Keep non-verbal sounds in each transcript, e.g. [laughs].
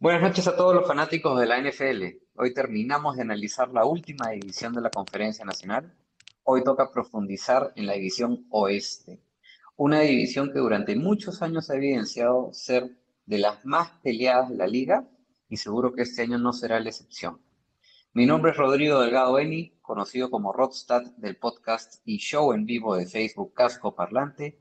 Buenas noches a todos los fanáticos de la NFL. Hoy terminamos de analizar la última división de la Conferencia Nacional. Hoy toca profundizar en la división oeste, una división que durante muchos años ha evidenciado ser de las más peleadas de la liga y seguro que este año no será la excepción. Mi nombre es Rodrigo Delgado Beni, conocido como Rodstad del podcast y show en vivo de Facebook Casco Parlante,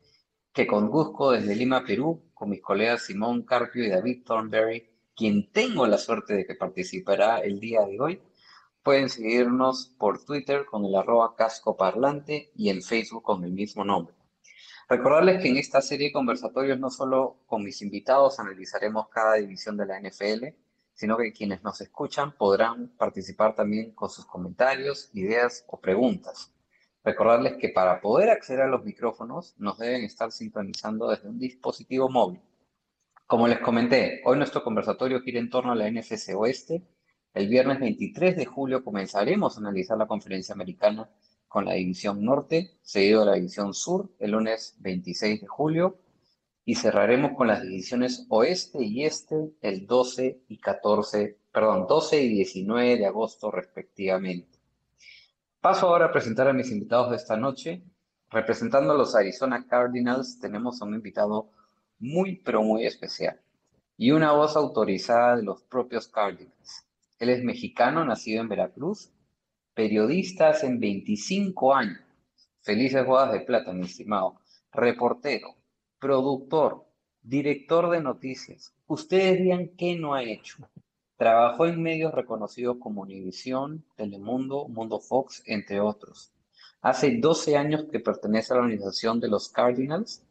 que conduzco desde Lima, Perú, con mis colegas Simón Carpio y David Thornberry, quien tengo la suerte de que participará el día de hoy. Pueden seguirnos por Twitter con el arroba casco parlante y en Facebook con el mismo nombre. Recordarles que en esta serie de conversatorios no solo con mis invitados analizaremos cada división de la NFL, sino que quienes nos escuchan podrán participar también con sus comentarios, ideas o preguntas. Recordarles que para poder acceder a los micrófonos nos deben estar sintonizando desde un dispositivo móvil. Como les comenté, hoy nuestro conversatorio gira en torno a la NFC Oeste. El viernes 23 de julio comenzaremos a analizar la conferencia americana con la división norte, seguido de la división sur, el lunes 26 de julio, y cerraremos con las divisiones oeste y este el 12 y 14, perdón, 12 y 19 de agosto respectivamente. Paso ahora a presentar a mis invitados de esta noche. Representando a los Arizona Cardinals tenemos a un invitado muy pero muy especial y una voz autorizada de los propios Cardinals. Él es mexicano, nacido en Veracruz, periodista hace 25 años, felices bodas de plata, mi estimado, reportero, productor, director de noticias. Ustedes digan qué no ha hecho. Trabajó en medios reconocidos como Univisión, Telemundo, Mundo Fox, entre otros. Hace 12 años que pertenece a la organización de los Cardinals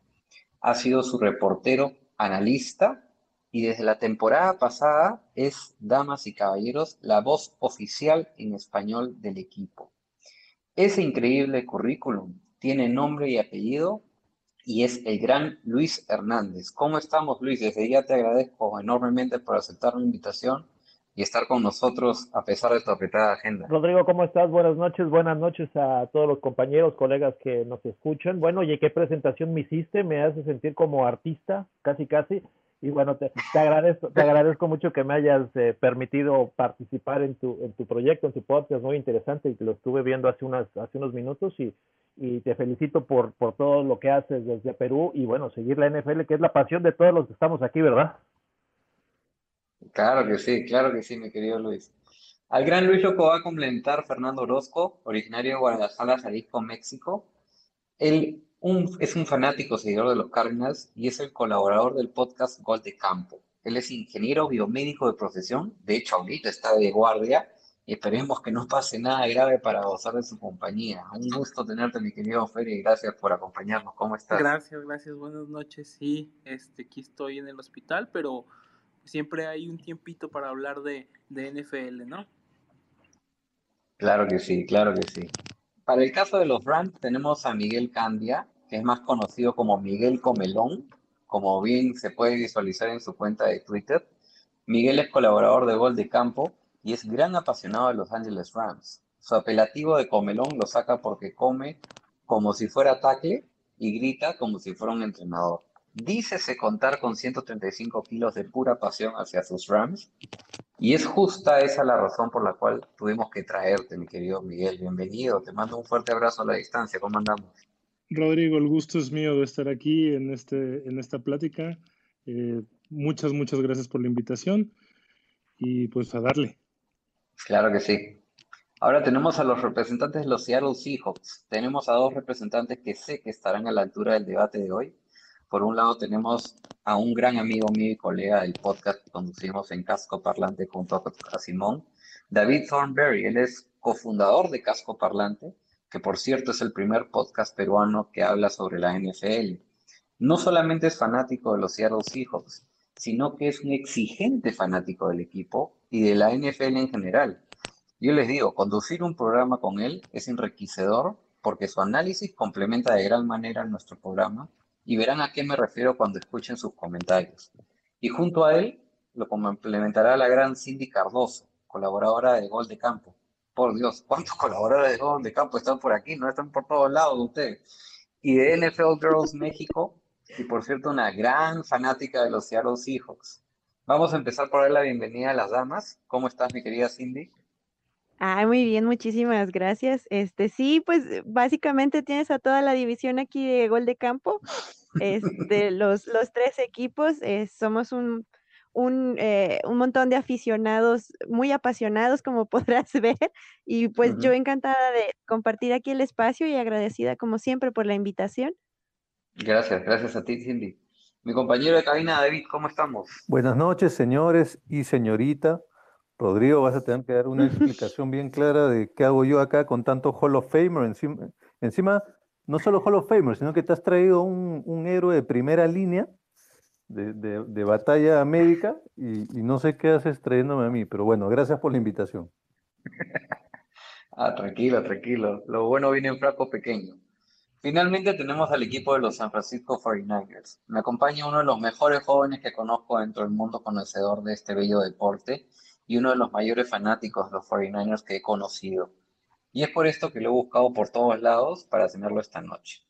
ha sido su reportero analista y desde la temporada pasada es, damas y caballeros, la voz oficial en español del equipo. Ese increíble currículum tiene nombre y apellido y es el gran Luis Hernández. ¿Cómo estamos, Luis? Desde ya te agradezco enormemente por aceptar la invitación y estar con nosotros a pesar de tu apretada agenda. Rodrigo, ¿cómo estás? Buenas noches, buenas noches a todos los compañeros, colegas que nos escuchan. Bueno, oye, ¿qué presentación me hiciste? Me hace sentir como artista, casi, casi. Y bueno, te, te agradezco, te agradezco mucho que me hayas eh, permitido participar en tu, en tu proyecto, en tu podcast, muy interesante, y lo estuve viendo hace, unas, hace unos minutos y, y te felicito por, por todo lo que haces desde Perú y bueno, seguir la NFL, que es la pasión de todos los que estamos aquí, ¿verdad? Claro que sí, claro que sí, mi querido Luis. Al gran Luis lo va a complementar Fernando Orozco, originario de Guadalajara, Jalisco, México. Él es un fanático seguidor de los Cardinals y es el colaborador del podcast Gol de Campo. Él es ingeniero biomédico de profesión, de hecho ahorita está de guardia y esperemos que no pase nada grave para gozar de su compañía. Un gusto tenerte, mi querido Fer, y gracias por acompañarnos. ¿Cómo estás? Gracias, gracias, buenas noches. Sí, este, aquí estoy en el hospital, pero siempre hay un tiempito para hablar de, de NFL, ¿no? Claro que sí, claro que sí. Para el caso de los Rams tenemos a Miguel Candia, que es más conocido como Miguel Comelón, como bien se puede visualizar en su cuenta de Twitter. Miguel es colaborador de Gol de Campo y es gran apasionado de Los Angeles Rams. Su apelativo de comelón lo saca porque come como si fuera tackle y grita como si fuera un entrenador. Dícese contar con 135 kilos de pura pasión hacia sus Rams y es justa esa la razón por la cual tuvimos que traerte, mi querido Miguel. Bienvenido, te mando un fuerte abrazo a la distancia. ¿Cómo andamos? Rodrigo, el gusto es mío de estar aquí en, este, en esta plática. Eh, muchas, muchas gracias por la invitación y pues a darle. Claro que sí. Ahora tenemos a los representantes de los Seattle Seahawks. Tenemos a dos representantes que sé que estarán a la altura del debate de hoy. Por un lado tenemos a un gran amigo mío y colega del podcast que conducimos en Casco Parlante junto a Simón, David Thornberry. Él es cofundador de Casco Parlante, que por cierto es el primer podcast peruano que habla sobre la NFL. No solamente es fanático de los Seattle Seahawks, sino que es un exigente fanático del equipo y de la NFL en general. Yo les digo, conducir un programa con él es enriquecedor porque su análisis complementa de gran manera nuestro programa y verán a qué me refiero cuando escuchen sus comentarios. Y junto a él lo complementará la gran Cindy Cardoso, colaboradora de Gol de Campo. Por Dios, ¿cuántos colaboradores de Gol de Campo están por aquí? No están por todos lados ustedes. Y de NFL Girls México, y por cierto, una gran fanática de los Seattle Seahawks. Vamos a empezar por dar la bienvenida a las damas. ¿Cómo estás, mi querida Cindy? Ah, muy bien, muchísimas gracias. Este, sí, pues básicamente tienes a toda la división aquí de gol de campo. Este, [laughs] los, los tres equipos, eh, somos un, un, eh, un montón de aficionados muy apasionados, como [laughs] podrás ver, y pues yo encantada de compartir aquí el espacio y agradecida como siempre por la invitación. Gracias, gracias a ti, Cindy. Mi compañero de cabina, David, ¿cómo estamos? Buenas noches, señores y señorita. Rodrigo, vas a tener que dar una [laughs] explicación bien clara de qué hago yo acá con tanto Hall of Famer. Encima, encima no solo Hall of Famer, sino que te has traído un, un héroe de primera línea de, de, de batalla médica y, y, no sé qué haces trayéndome a mí, pero bueno, gracias por la invitación. [laughs] ah, tranquilo, tranquilo. Lo bueno viene en flaco pequeño. Finalmente tenemos al equipo de los San Francisco 49ers. Me acompaña uno de los mejores jóvenes que conozco dentro del mundo conocedor de este bello deporte y uno de los mayores fanáticos de los 49ers que he conocido. Y es por esto que lo he buscado por todos lados para tenerlo esta noche.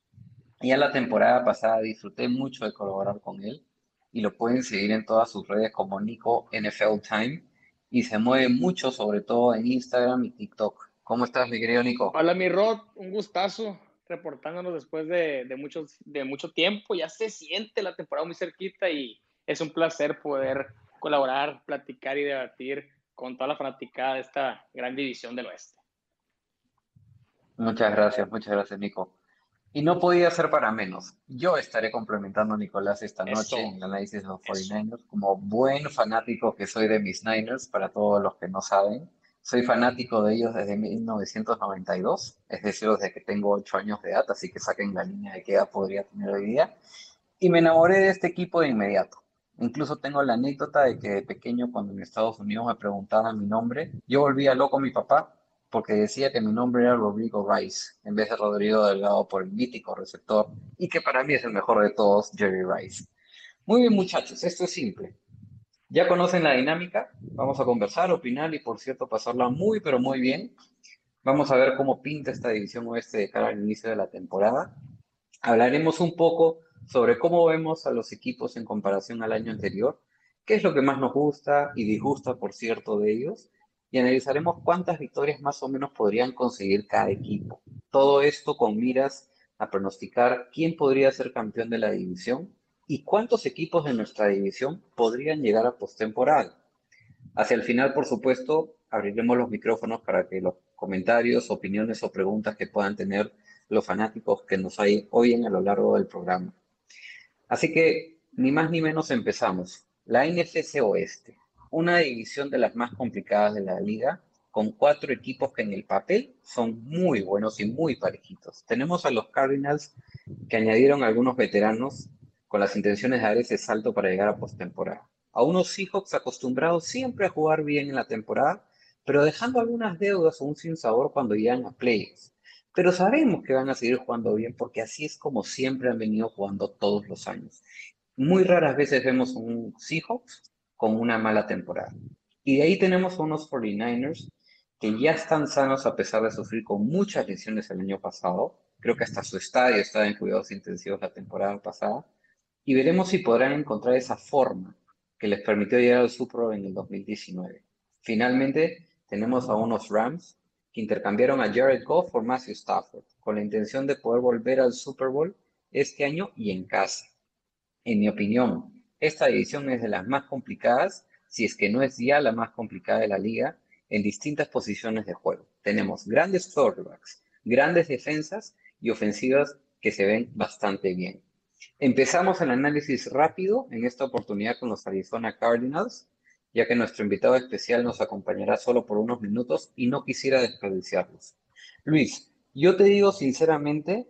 Ya la temporada pasada disfruté mucho de colaborar con él y lo pueden seguir en todas sus redes como Nico NFL Time y se mueve mucho sobre todo en Instagram y TikTok. ¿Cómo estás, mi querido Nico? Hola, mi Rod, un gustazo reportándonos después de, de, muchos, de mucho tiempo. Ya se siente la temporada muy cerquita y es un placer poder colaborar, platicar y debatir con toda la fanaticada de esta gran división del oeste. Muchas gracias, muchas gracias, Nico. Y no podía ser para menos. Yo estaré complementando a Nicolás esta noche Eso. en el análisis de los 49ers, como buen fanático que soy de mis Niners, para todos los que no saben. Soy fanático de ellos desde 1992, es decir, desde que tengo 8 años de edad, así que saquen la línea de qué edad podría tener hoy día. Y me enamoré de este equipo de inmediato. Incluso tengo la anécdota de que de pequeño, cuando en Estados Unidos me preguntaban mi nombre, yo volvía loco a mi papá porque decía que mi nombre era Rodrigo Rice, en vez de Rodrigo Delgado por el mítico receptor, y que para mí es el mejor de todos, Jerry Rice. Muy bien, muchachos, esto es simple. Ya conocen la dinámica, vamos a conversar, opinar y, por cierto, pasarla muy, pero muy bien. Vamos a ver cómo pinta esta división oeste de cara al inicio de la temporada. Hablaremos un poco sobre cómo vemos a los equipos en comparación al año anterior, qué es lo que más nos gusta y disgusta, por cierto, de ellos, y analizaremos cuántas victorias más o menos podrían conseguir cada equipo. Todo esto con miras a pronosticar quién podría ser campeón de la división y cuántos equipos de nuestra división podrían llegar a postemporada. Hacia el final, por supuesto, abriremos los micrófonos para que los comentarios, opiniones o preguntas que puedan tener los fanáticos que nos hay hoy a lo largo del programa. Así que, ni más ni menos empezamos. La NFC Oeste, una división de las más complicadas de la liga, con cuatro equipos que en el papel son muy buenos y muy parejitos. Tenemos a los Cardinals que añadieron algunos veteranos con las intenciones de dar ese salto para llegar a postemporada. A unos Seahawks acostumbrados siempre a jugar bien en la temporada, pero dejando algunas deudas o un sinsabor cuando llegan a playoffs. Pero sabemos que van a seguir jugando bien porque así es como siempre han venido jugando todos los años. Muy raras veces vemos un Seahawks con una mala temporada. Y de ahí tenemos a unos 49ers que ya están sanos a pesar de sufrir con muchas lesiones el año pasado. Creo que hasta su estadio estaba en cuidados intensivos la temporada pasada. Y veremos si podrán encontrar esa forma que les permitió llegar al Super Bowl en el 2019. Finalmente, tenemos a unos Rams intercambiaron a Jared Goff por Matthew Stafford, con la intención de poder volver al Super Bowl este año y en casa. En mi opinión, esta división es de las más complicadas, si es que no es ya la más complicada de la liga, en distintas posiciones de juego. Tenemos grandes quarterbacks, grandes defensas y ofensivas que se ven bastante bien. Empezamos el análisis rápido en esta oportunidad con los Arizona Cardinals, ya que nuestro invitado especial nos acompañará solo por unos minutos y no quisiera desperdiciarlos. Luis, yo te digo sinceramente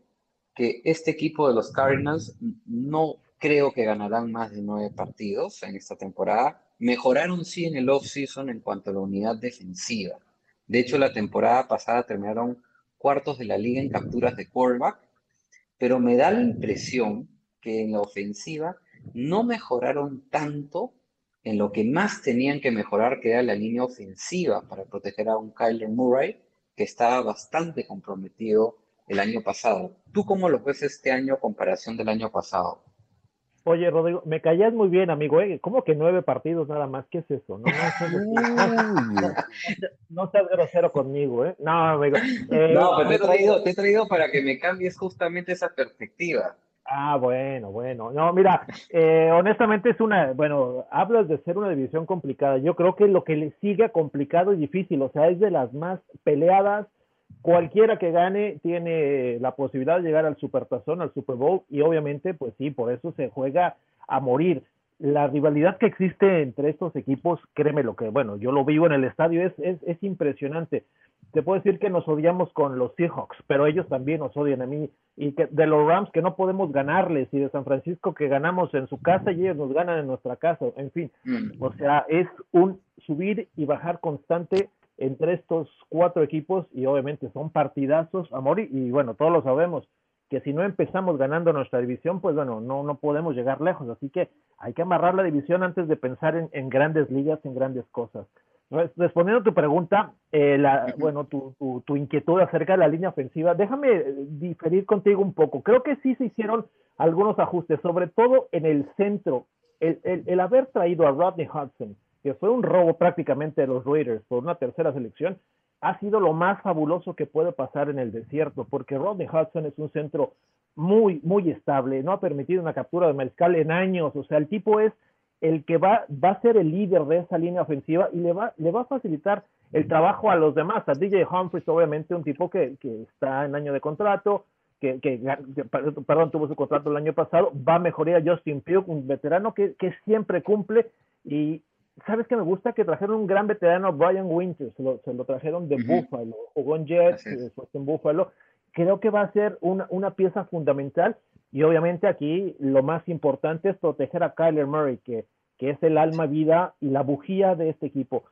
que este equipo de los Cardinals no creo que ganarán más de nueve partidos en esta temporada. Mejoraron sí en el off-season en cuanto a la unidad defensiva, De hecho, la temporada pasada terminaron cuartos de la liga en capturas de quarterback, pero me da la impresión que en la ofensiva no mejoraron tanto en lo que más tenían que mejorar, que era la línea ofensiva para proteger a un Kyler Murray que estaba bastante comprometido el año pasado. ¿Tú cómo lo ves este año comparación del año pasado? Oye, Rodrigo, me callas muy bien, amigo. ¿eh? ¿Cómo que nueve partidos nada más? ¿Qué es eso? No, no, seas, grosero conmigo, ¿eh? No, amigo. Eh, no, pero te he, traído, te he traído para que me cambies justamente esa perspectiva. Ah, bueno, bueno. No, mira, eh, honestamente es una, bueno, hablas de ser una división complicada. Yo creo que lo que le sigue complicado y difícil, o sea, es de las más peleadas. Cualquiera que gane tiene la posibilidad de llegar al Supertazón, al Super Bowl, y obviamente, pues sí, por eso se juega a morir. La rivalidad que existe entre estos equipos, créeme lo que, bueno, yo lo vivo en el estadio, es, es, es impresionante te puedo decir que nos odiamos con los Seahawks, pero ellos también nos odian a mí. Y que de los Rams que no podemos ganarles, y de San Francisco que ganamos en su casa y ellos nos ganan en nuestra casa, en fin. Mm. O sea, es un subir y bajar constante entre estos cuatro equipos y obviamente son partidazos, amor, y, y bueno, todos lo sabemos, que si no empezamos ganando nuestra división, pues bueno, no, no podemos llegar lejos. Así que hay que amarrar la división antes de pensar en, en grandes ligas, en grandes cosas. Respondiendo a tu pregunta, eh, la, bueno, tu, tu, tu, inquietud acerca de la línea ofensiva, déjame eh, diferir contigo un poco. Creo que sí se hicieron algunos ajustes, sobre todo en el centro. El, el, el haber traído a Rodney Hudson, que fue un robo prácticamente de los Raiders por una tercera selección, ha sido lo más fabuloso que puede pasar en el desierto, porque Rodney Hudson es un centro muy, muy estable, no ha permitido una captura de mariscal en años, o sea, el tipo es el que va, va a ser el líder de esa línea ofensiva y le va, le va a facilitar el trabajo a los demás. A DJ Humphries, obviamente, un tipo que, que está en año de contrato, que, que, perdón, tuvo su contrato el año pasado, va a mejorar a Justin Pugh, un veterano que, que siempre cumple y ¿sabes que me gusta? Que trajeron un gran veterano, Brian Winters, se lo, se lo trajeron de Buffalo, jugó en Jets, después en Buffalo. Creo que va a ser una, una pieza fundamental y obviamente aquí lo más importante es proteger a Kyler Murray, que, que es el alma, vida y la bujía de este equipo.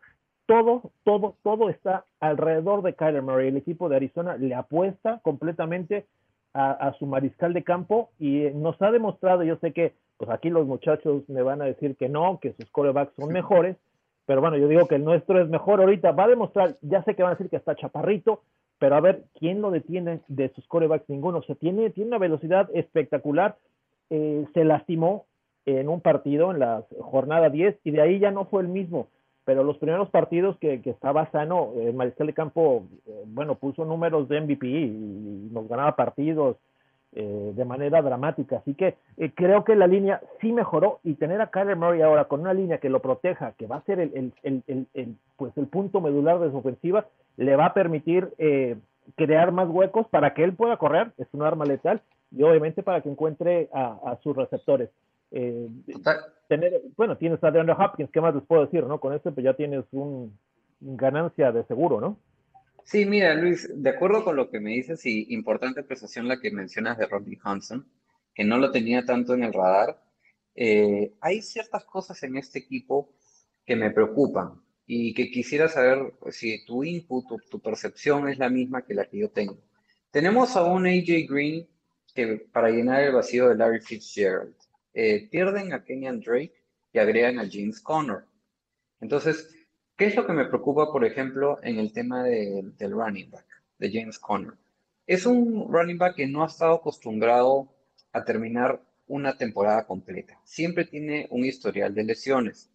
Todo, todo, todo está alrededor de Kyler Murray. El equipo de Arizona le apuesta completamente a, a, su mariscal de campo y nos ha demostrado, yo sé que pues aquí los muchachos me van a decir que no, que sus corebacks son mejores, pero bueno, yo digo que el nuestro es mejor ahorita, va a demostrar, ya sé que van a decir que está chaparrito, pero a ver, ¿quién lo detiene de sus corebacks? Ninguno. O sea, tiene, tiene una velocidad espectacular. Eh, se lastimó en un partido, en la jornada 10, y de ahí ya no fue el mismo. Pero los primeros partidos que, que estaba sano, el mariscal de campo, eh, bueno, puso números de MVP y, nos ganaba partidos eh, de manera dramática. Así que eh, creo que la línea sí mejoró y tener a Kyler Murray ahora con una línea que lo proteja, que va a ser el, el, el, el pues el punto medular de su ofensiva, le va a permitir eh, crear más huecos para que él pueda correr, es un arma letal, y obviamente para que encuentre a, a sus receptores. Eh, tener, bueno, tienes a DeAndre Hopkins, ¿qué más les puedo decir? no Con esto pues ya tienes un, ganancia de seguro, ¿no? Sí, mira, Luis, de acuerdo con lo que me dices y importante apreciación la que mencionas de Rodney Hanson, que no lo tenía tanto en el radar, eh, hay ciertas cosas en este equipo que me preocupan y que quisiera saber si tu input o tu percepción es la misma que la que yo tengo. Tenemos a un AJ Green que para llenar el vacío de Larry Fitzgerald. Eh, pierden a Kenyan Drake y agregan a James Conner. Entonces, ¿qué es lo que me preocupa, por ejemplo, en el tema de, del running back, de James Conner? Es un running back que no ha estado acostumbrado a terminar una temporada completa. Siempre tiene un historial de lesiones.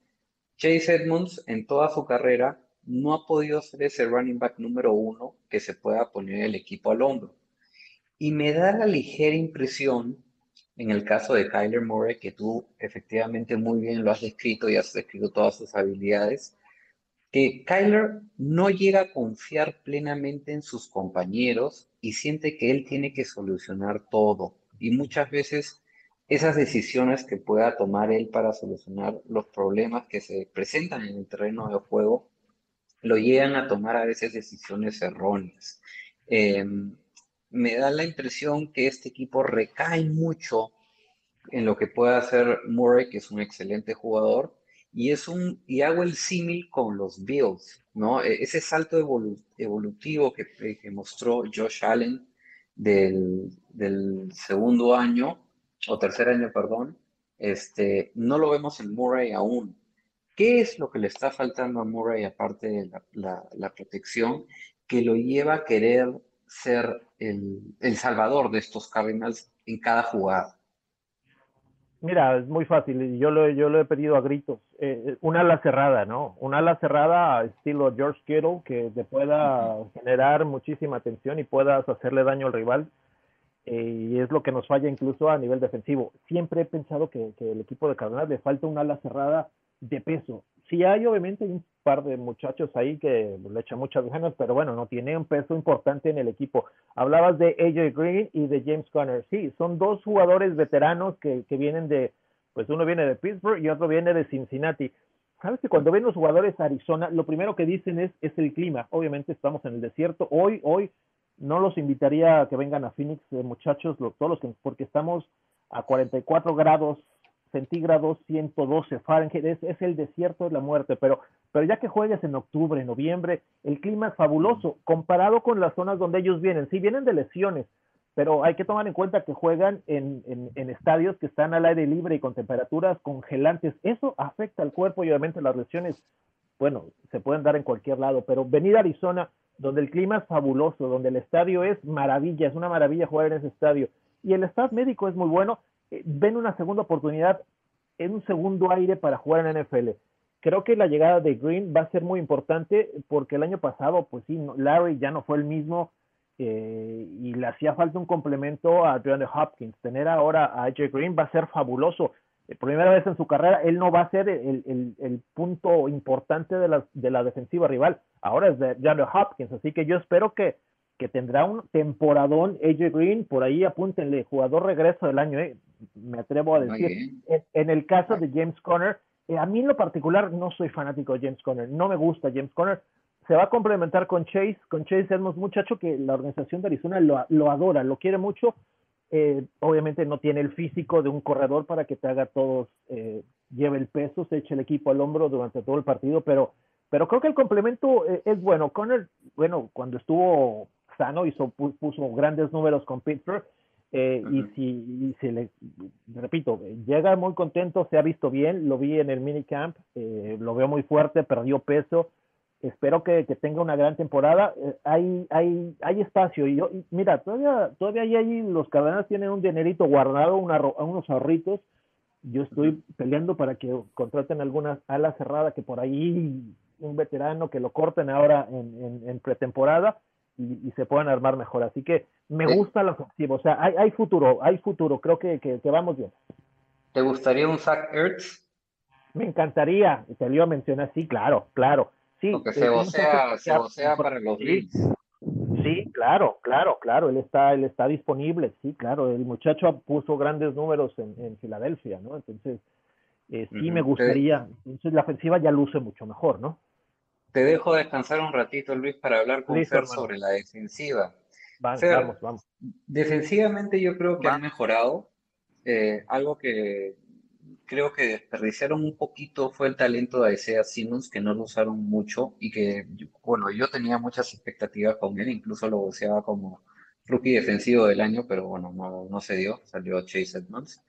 Chase Edmonds en toda su carrera no ha podido ser ese running back número uno que se pueda poner el equipo al hombro. Y me da la ligera impresión, en el caso de Kyler Murray, que tú efectivamente muy bien lo has descrito y has descrito todas sus habilidades, que Kyler no llega a confiar plenamente en sus compañeros y siente que él tiene que solucionar todo. Y muchas veces esas decisiones que pueda tomar él para solucionar los problemas que se presentan en el terreno de juego, lo llegan a tomar a veces decisiones erróneas. Eh, me da la impresión que este equipo recae mucho en lo que puede hacer Murray, que es un excelente jugador, Y, es un, y hago el símil con los Bills, ¿no? E, ese salto evolutivo que, que mostró Josh Allen del, segundo año, o tercer año, perdón, este, no lo vemos en Murray aún. ¿Qué es lo que le está faltando a Murray aparte de la, protección que lo lleva a querer ser el, salvador de estos Cardinals en cada jugada? Mira, es muy fácil. Yo lo, yo lo he pedido a gritos. Eh, una ala cerrada, ¿no? Una ala cerrada estilo George Kittle que te pueda generar muchísima tensión y puedas hacerle daño al rival. Eh, y es lo que nos falla incluso a nivel defensivo. Siempre he pensado que, el equipo de Cardinals le falta una ala cerrada de peso. Sí hay obviamente un par de muchachos ahí que le echan muchas ganas, pero bueno, no tiene un peso importante en el equipo. Hablabas de AJ Green y de James Conner. Sí, son dos jugadores veteranos que, que vienen de, pues uno viene de Pittsburgh y otro viene de Cincinnati. Sabes que cuando ven los jugadores a Arizona, lo primero que dicen es, es el clima. Obviamente estamos en el desierto. Hoy, hoy no los invitaría a que vengan a Phoenix, eh, muchachos, todos los que, porque estamos a 44 grados centígrados, 112 Fahrenheit, es, es, el desierto de la muerte, pero, pero ya que juegues en octubre, noviembre, el clima es fabuloso, comparado con las zonas donde ellos vienen, sí vienen de lesiones, pero hay que tomar en cuenta que juegan en, en, en estadios que están al aire libre y con temperaturas congelantes, eso afecta al cuerpo y obviamente las lesiones, bueno, se pueden dar en cualquier lado, pero venir a Arizona donde el clima es fabuloso, donde el estadio es maravilla, es una maravilla jugar en ese estadio, y el staff médico es muy bueno, eh, ven una segunda oportunidad en un segundo aire para jugar en NFL. Creo que la llegada de Green va a ser muy importante porque el año pasado, pues sí, Larry ya no fue el mismo eh, y le hacía falta un complemento a DeAndre Hopkins. Tener ahora a AJ Green va a ser fabuloso. Eh, primera vez en su carrera, él no va a ser el, punto importante de la, de la defensiva rival ahora es de Jared Hopkins, así que yo espero que, que tendrá un temporadón AJ Green, por ahí apúntenle, jugador regreso del año, eh, me atrevo a decir. En, el caso de James Conner, eh, a mí en lo particular no soy fanático de James Conner, no me gusta James Conner, se va a complementar con Chase, con Chase es un muchacho que la organización de Arizona lo, lo adora, lo quiere mucho, eh, obviamente no tiene el físico de un corredor para que te haga todos, lleve el peso, se eche el equipo al hombro durante todo el partido, pero pero creo que el complemento eh, es bueno. Conner, bueno, cuando estuvo sano, hizo, puso grandes números con Pittsburgh. Eh, y si, y le, repito, llega muy contento, se ha visto bien, lo vi en el minicamp, eh, lo veo muy fuerte, perdió peso, espero que, que tenga una gran temporada, eh, hay, hay, hay espacio, y yo, mira, todavía, todavía ahí los Cardenales tienen un dinerito guardado, unos ahorritos, yo estoy peleando para que contraten algunas alas cerradas que por ahí un veterano que lo corten ahora en, pretemporada y, se puedan armar mejor. Así que me gusta la ofensiva, o sea, hay, hay futuro, hay futuro, creo que, que, vamos bien. ¿Te gustaría un Zach Ertz? Me encantaría, te lo iba a mencionar, sí, claro, claro. Sí, Porque se vocea, se vocea para los Bills. Sí, claro, claro, claro, él está, él está disponible, sí, claro, el muchacho puso grandes números en, en Filadelfia, ¿no? Entonces, eh, sí me gustaría, entonces la ofensiva ya luce mucho mejor, ¿no? Te dejo descansar un ratito, Luis, para hablar con Fer sobre la defensiva. vamos, vamos. Defensivamente yo creo que han mejorado. Eh, algo que creo que desperdiciaron un poquito fue el talento de Isaiah Simmons, que no lo usaron mucho y que, bueno, yo tenía muchas expectativas con él, incluso lo voceaba como rookie defensivo del año, pero bueno, no, no se dio, salió Chase Edmonds.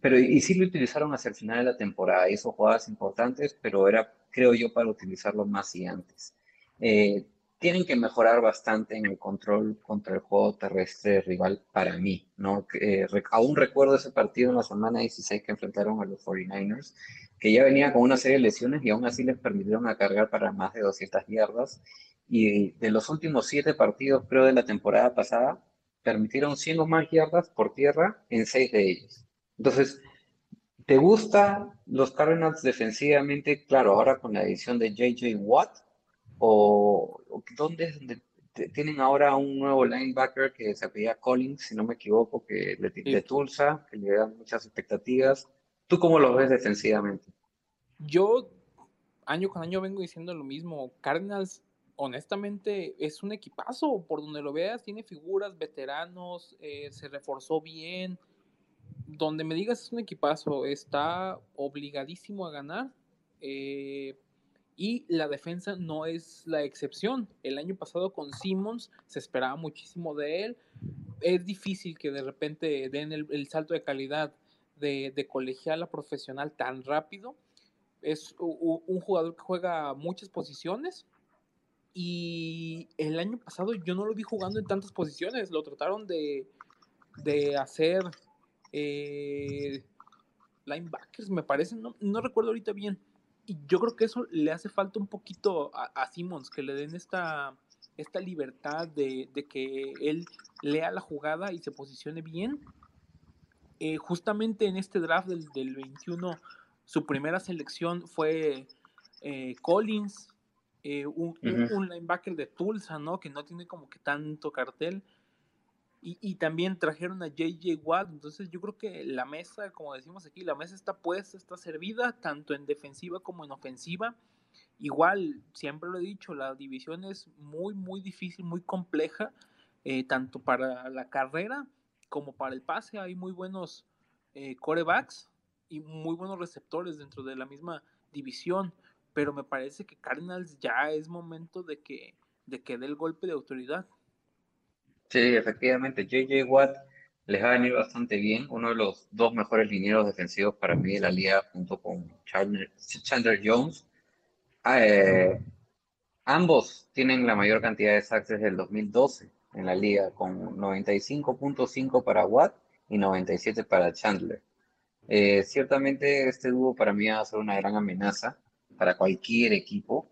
Pero y sí lo utilizaron hacia el final de la temporada, hizo jugadas importantes, pero era creo yo, para utilizarlo más y antes. Eh, tienen que mejorar bastante en el control contra el juego terrestre rival para mí, ¿no? Eh, aún recuerdo ese partido en la semana 16 que enfrentaron a los 49ers, que ya venía con una serie de lesiones y aún así les permitieron cargar para más de 200 yardas. Y de los últimos siete partidos, creo, de la temporada pasada, permitieron 100 o más yardas por tierra en seis de ellos. Entonces, ¿Te gusta los Cardinals defensivamente? Claro, ahora con la edición de JJ Watt. ¿O, dónde tienen ahora un nuevo linebacker que se apellida Collins, si no me equivoco, que de, Tulsa, que le dan muchas expectativas? ¿Tú cómo lo ves defensivamente? Yo año con año vengo diciendo lo mismo. Cardinals, honestamente, es un equipazo. Por donde lo veas, tiene figuras, veteranos, eh, se reforzó bien donde me digas es un equipazo, está obligadísimo a ganar, Eh, y la defensa no es la excepción. El año pasado con Simmons se esperaba muchísimo de él. Es difícil que de repente den el, salto de calidad de, de, colegial a profesional tan rápido. Es un jugador que juega muchas posiciones. Y el año pasado yo no lo vi jugando en tantas posiciones. Lo trataron de, de hacer eh, linebackers, me parece. No, no recuerdo ahorita bien y yo creo que eso le hace falta un poquito a, Simmons, que le den esta, esta libertad de, que él lea la jugada y se posicione bien. Eh, justamente en este draft del, del, 21, su primera selección fue eh, Collins, eh, un, un, linebacker de Tulsa, ¿no? Que no tiene como que tanto cartel. Y, también trajeron a JJ Watt, entonces yo creo que la mesa, como decimos aquí, la mesa está puesta, está servida, tanto en defensiva como en ofensiva. Igual, siempre lo he dicho, la división es muy, muy difícil, muy compleja, eh, tanto para la carrera como para el pase. Hay muy buenos eh, corebacks y muy buenos receptores dentro de la misma división, pero me parece que Cardinals ya es momento de que, de que dé el golpe de autoridad. Sí, efectivamente, JJ Watt les va a venir bastante bien, uno de los dos mejores linieros defensivos para mí de la liga junto con Chandler, Jones. Ah, eh, ambos tienen la mayor cantidad de sacks desde el 2012 en la liga, con 95.5 para Watt y 97 para Chandler. Eh, ciertamente este dúo para mí va a ser una gran amenaza para cualquier equipo.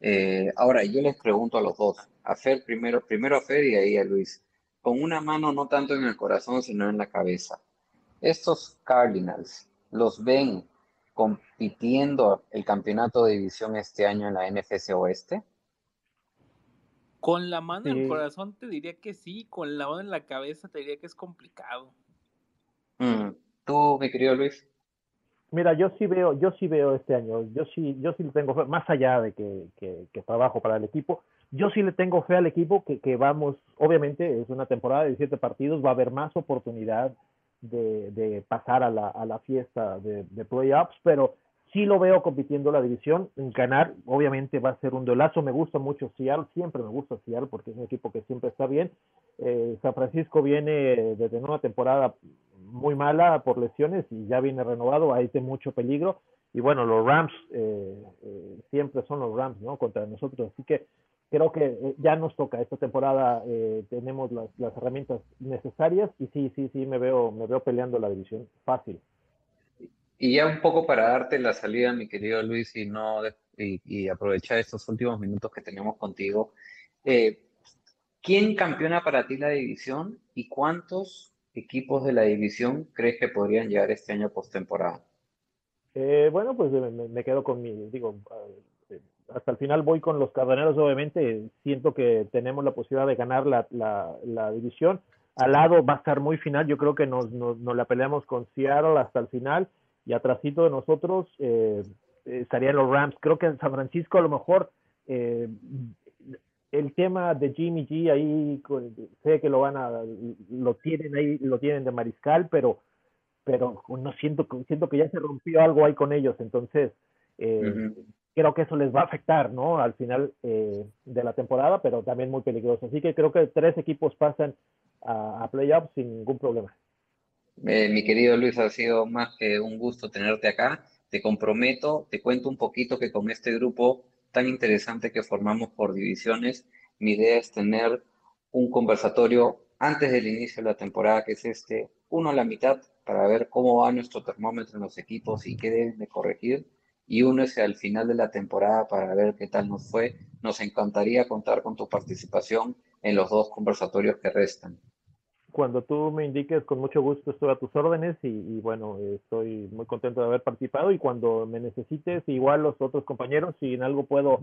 Eh, ahora, yo les pregunto a los dos, a Fer primero, primero a Fer y ahí a Luis, con una mano no tanto en el corazón, sino en la cabeza. Estos Cardinals, ¿los ven compitiendo el campeonato de división este año en la NFC Oeste? Con la mano en el corazón te diría que sí, con la mano en la cabeza te diría que es complicado. Mm, ¿Tú, mi querido Luis? Mira, yo sí veo, yo sí veo este año, yo sí, yo sí tengo más allá de que, que trabajo para el equipo, yo sí le tengo fe al equipo que, que vamos, obviamente es una temporada de siete partidos, va a haber más oportunidad de, de pasar a la, a la fiesta de, de, playoffs, pero sí lo veo compitiendo la división, ganar, obviamente va a ser un duelazo, me gusta mucho Seattle, siempre me gusta Seattle porque es un equipo que siempre está bien. Eh, San Francisco viene desde una temporada muy mala por lesiones y ya viene renovado, hay de mucho peligro. Y bueno, los Rams eh, eh, siempre son los Rams, ¿no? Contra nosotros. Así que creo que eh, ya nos toca esta temporada eh, tenemos las, las, herramientas necesarias y sí sí sí me veo me veo peleando la división fácil. Y ya un poco para darte la salida mi querido Luis y no y, aprovechar estos últimos minutos que tenemos contigo eh, quién campeona para ti la división y cuántos equipos de la división crees que podrían llegar este año postemporada bueno pues me, me, quedo con mi digo hasta el final voy con los carboneros, obviamente. Siento que tenemos la posibilidad de ganar la, la, división. Al lado va a estar muy final. Yo creo que nos, nos, la peleamos con Seattle hasta el final. Y atrásito de nosotros eh, estarían los Rams. Creo que en San Francisco a lo mejor eh, el tema de Jimmy G ahí sé que lo van a lo tienen ahí lo tienen de mariscal pero pero no siento siento que ya se rompió algo ahí con ellos entonces eh, creo que eso les va a afectar, ¿no? Al final eh, de la temporada, pero también muy peligroso. Así que creo que tres equipos pasan a, playoffs sin ningún problema. Eh, mi querido Luis, ha sido más que un gusto tenerte acá. Te comprometo, te cuento un poquito que con este grupo tan interesante que formamos por divisiones, mi idea es tener un conversatorio antes del inicio de la temporada, que es este, uno a la mitad, para ver cómo va nuestro termómetro en los equipos y qué deben de corregir y únese al final de la temporada para ver qué tal nos fue. Nos encantaría contar con tu participación en los dos conversatorios que restan. Cuando tú me indiques, con mucho gusto estoy a tus órdenes y, bueno, estoy muy contento de haber participado y cuando me necesites, igual los otros compañeros, si en algo puedo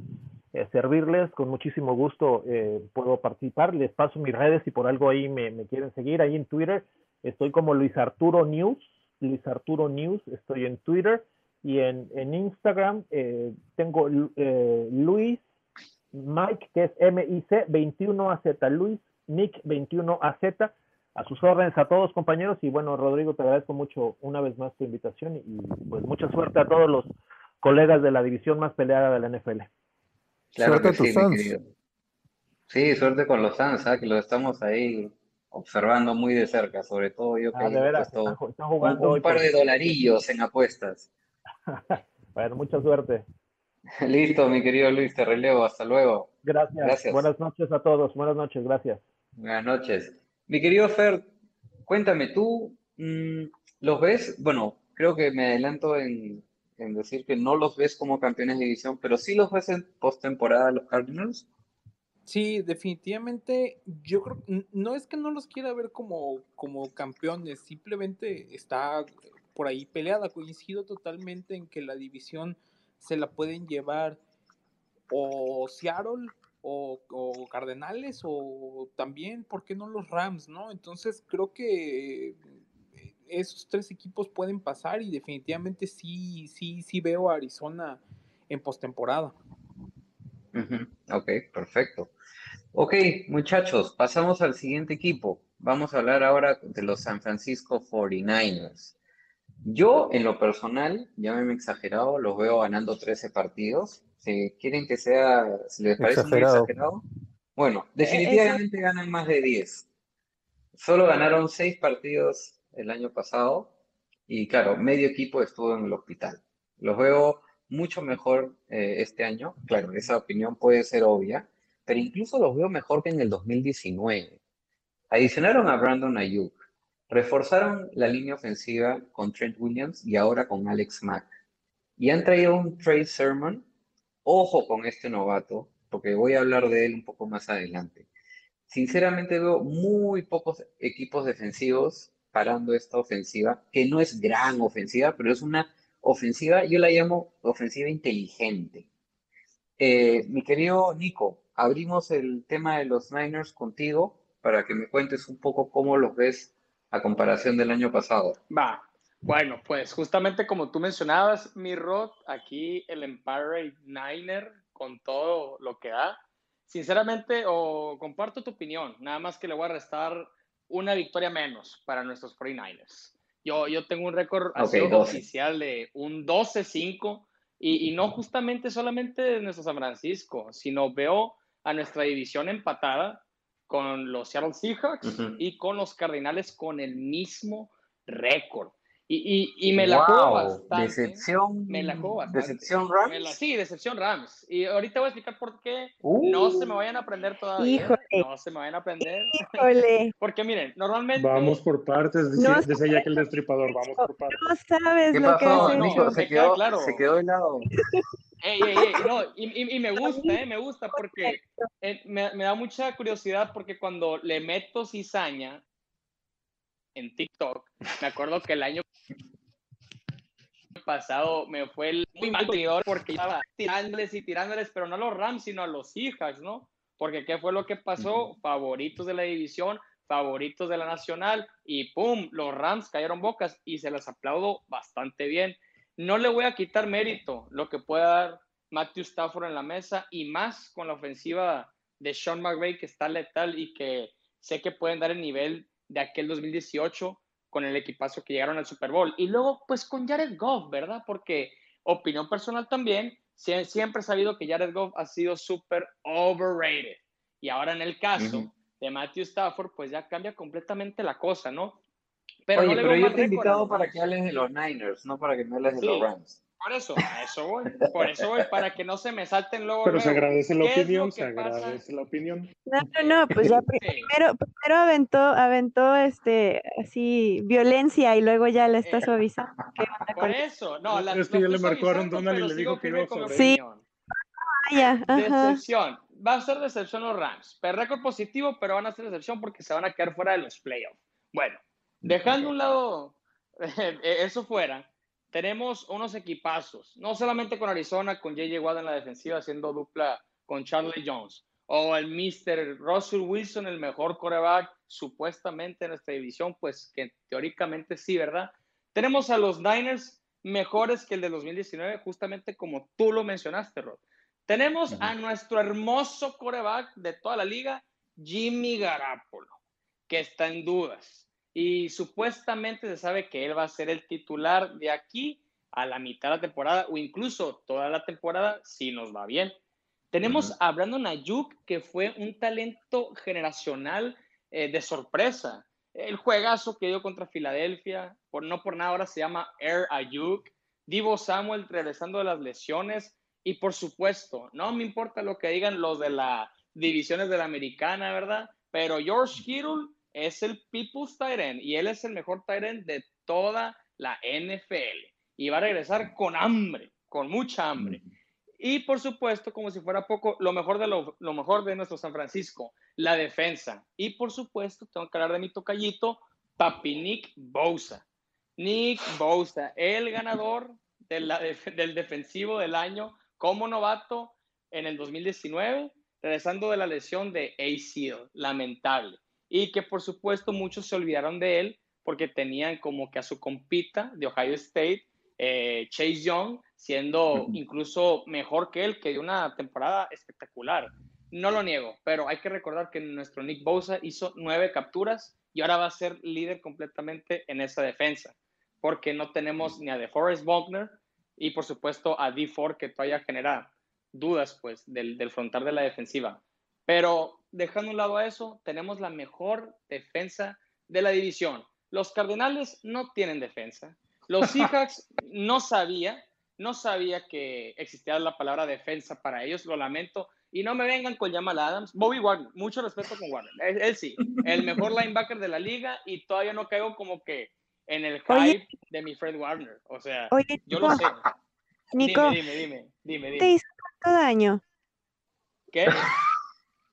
eh, servirles, con muchísimo gusto eh, puedo participar. Les paso mis redes si por algo ahí me, me quieren seguir. Ahí en Twitter estoy como Luis Arturo News, Luis Arturo News, estoy en Twitter y en, en Instagram eh, tengo eh, Luis Mike, que es M-I-C 21AZ, Luis Nick 21AZ. A sus órdenes a todos, compañeros. Y bueno, Rodrigo, te agradezco mucho una vez más tu invitación y pues mucha suerte a todos los, colegas de la división más peleada de la NFL. Claro Suerte que a tus sí, mi Suns. querido. Sí, suerte con los Suns, ¿ah? que los estamos ahí observando muy de cerca, sobre todo yo que Ah, de veras, están, están un, jugando un hoy. par de dolarillos en apuestas. [laughs] Bueno, mucha suerte. [laughs] Listo, mi querido Luis, te relevo, hasta luego. Gracias. Gracias. Buenas noches a todos. Buenas noches. Gracias. Buenas noches. Mi querido Fer, cuéntame, ¿tú mm, los ves? Bueno, creo que me adelanto en, en decir que no los ves como campeones de división, pero sí los ves en postemporada los Cardinals. Sí, definitivamente, yo creo, no es que no los quiera ver como, como campeones, simplemente está por ahí peleada. Coincido totalmente en que la división se la pueden llevar o Seattle o, o Cardenales o también, ¿por qué no los Rams, no? Entonces creo que eh, esos tres equipos pueden pasar y definitivamente sí, sí, sí veo a Arizona en postemporada. Ok, perfecto. Ok, muchachos, pasamos al siguiente equipo. Vamos a hablar ahora de los San Francisco 49ers. Yo, en lo personal, ya me he exagerado, los veo ganando 13 partidos. Si quieren que sea, si les parece muy Exagerado. exagerado, bueno, definitivamente ganan más de 10. Solo ganaron 6 partidos el año pasado y claro, medio equipo estuvo en el hospital. Los veo mucho mejor eh, este año. Claro, esa opinión puede ser obvia, pero incluso los veo mejor que en el 2019. Adicionaron a Brandon Ayuk, reforzaron la línea ofensiva con Trent Williams y ahora con Alex Mack. Y han traído un Trey Sermon. Ojo con este novato, porque voy a hablar de él un poco más adelante. Sinceramente veo muy pocos equipos defensivos parando esta ofensiva, que no es gran ofensiva, pero es una ofensiva, yo la llamo ofensiva inteligente. Eh, mi querido Nico, abrimos el tema de los Niners contigo para que me cuentes un poco cómo los ves a comparación del año pasado. Va. Bueno, pues justamente como tú mencionabas, mi Rod, aquí el Empire Niner con todo lo que da. Sinceramente, o comparto tu opinión, nada más que le voy a restar una victoria menos para nuestros 49ers. Yo, yo tengo un récord 12. oficial de un 12-5 y, y no justamente solamente de nuestro San Francisco, sino veo a nuestra división empatada con los Seattle Seahawks Ujú. y con los Cardinales con el mismo récord. Y, y, y me la juego Wow, bastante. decepción, Me la juego bastante. decepción Rams. la- sí, decepción Rams. Y ahorita voy a explicar por qué. Uh. No se me vayan a aprender todavía. Híjole. No se me vayan a aprender. Híjole, [laughs] Porque miren, normalmente. Vamos por partes, dice, No decía Jack el Destripador, vamos por partes. no sabes ¿Qué lo que pasó, has no. Se quedó, claro. se quedó helado. [laughs] Ey, ey, ey, no, y, y- y me gusta, eh, me gusta porque eh, me, me da mucha curiosidad porque cuando le meto cizaña en TikTok, me acuerdo que el año pasado me fue el muy mal seguidor porque estaba tirándoles y tirándoles, pero no a los Rams, sino a los Seahawks, ¿no? Porque ¿qué fue lo que pasó? Favoritos de la división, favoritos de la nacional y ¡pum! Los Rams cayeron bocas y se las aplaudo bastante bien. No le voy a quitar mérito lo que pueda dar Matthew Stafford en la mesa y más con la ofensiva de Sean McVay que está letal y que sé que pueden dar el nivel de aquel 2018 con el equipazo que llegaron al Super Bowl. Y luego, pues con Jared Goff, ¿verdad? Porque opinión personal también, sie- siempre he sabido que Jared Goff ha sido súper overrated. Y ahora en el caso de Matthew Stafford, pues ya cambia completamente la cosa, ¿no? Pero Oye, no le pero veo yo te he invitado para que hables de los Niners, no para que me hables de Sí. los Rams. Por eso, a eso voy. Por eso voy, para que no se me salten luego. Pero se agradece la ¿Qué es lo opinión, se pasa? agradece la opinión. No, no, no, pues ya Sí. primero, primero aventó, aventó este así violencia y luego ya la está Eh, suavizando. ¿Qué onda Por con eso, no, la, Es que ya le marcó a Aaron Donald y le dijo que mi sobre Sí. Vaya, ajá. Decepción. Va a ser decepción los Rams. Pero récord positivo, pero van a ser decepción porque se van a quedar fuera de los playoffs. Bueno, dejando un lado [laughs] eso fuera, tenemos unos equipazos, no solamente con Arizona, con JJ Watt en la defensiva haciendo dupla con Charlie Jones, o el Mr. Russell Wilson, el mejor coreback supuestamente en esta división, pues que teóricamente sí, ¿verdad? Tenemos a los Niners mejores que el de 2019, justamente como tú lo mencionaste, Rod. Tenemos a nuestro hermoso coreback de toda la liga, Jimmy Garapolo, que está en dudas. Y supuestamente se sabe que él va a ser el titular de aquí a la mitad de la temporada o incluso toda la temporada si nos va bien. Tenemos a Brandon Ayuk, que fue un talento generacional eh, de sorpresa. El juegazo que dio contra Filadelfia, por, no por nada ahora se llama Air Ayuk. Divo Samuel regresando de las lesiones. Y por supuesto, no me importa lo que digan los de las divisiones de la americana, ¿verdad? Pero George Kittle es el People's Tight y él es el mejor Tight de toda la NFL. Y va a regresar con hambre, con mucha hambre. Y por supuesto, como si fuera poco, lo mejor de lo, mejor de nuestro San Francisco, la defensa. Y por supuesto, tengo que hablar de mi tocallito, Papi Nick Bosa. Nick Bosa, el ganador del defensivo del año como novato en el 2019, regresando de la lesión de ACL, lamentable. Y que por supuesto muchos se olvidaron de él porque tenían como que a su compita de Ohio State, eh, Chase Young, siendo incluso mejor que él, que dio una temporada espectacular. No lo niego, pero hay que recordar que nuestro Nick Bosa hizo nueve capturas y ahora va a ser líder completamente en esa defensa, porque no tenemos ni a DeForest Buckner y por supuesto a D. Ford que todavía genera dudas pues del, del frontal de la defensiva. Pero dejando un lado a eso, tenemos la mejor defensa de la división. Los Cardenales no tienen defensa. Los [laughs] Seahawks no sabía, no sabía que existía la palabra defensa para ellos, lo lamento. Y no me vengan con Jamal Adams. Bobby Wagner, mucho respeto con Wagner. Él, sí, el mejor linebacker de la liga y todavía no caigo como que en el hype de mi Fred Warner. O sea, yo lo sé. Nico, dime, dime, dime, dime, ¿te hizo tanto daño? ¿Qué?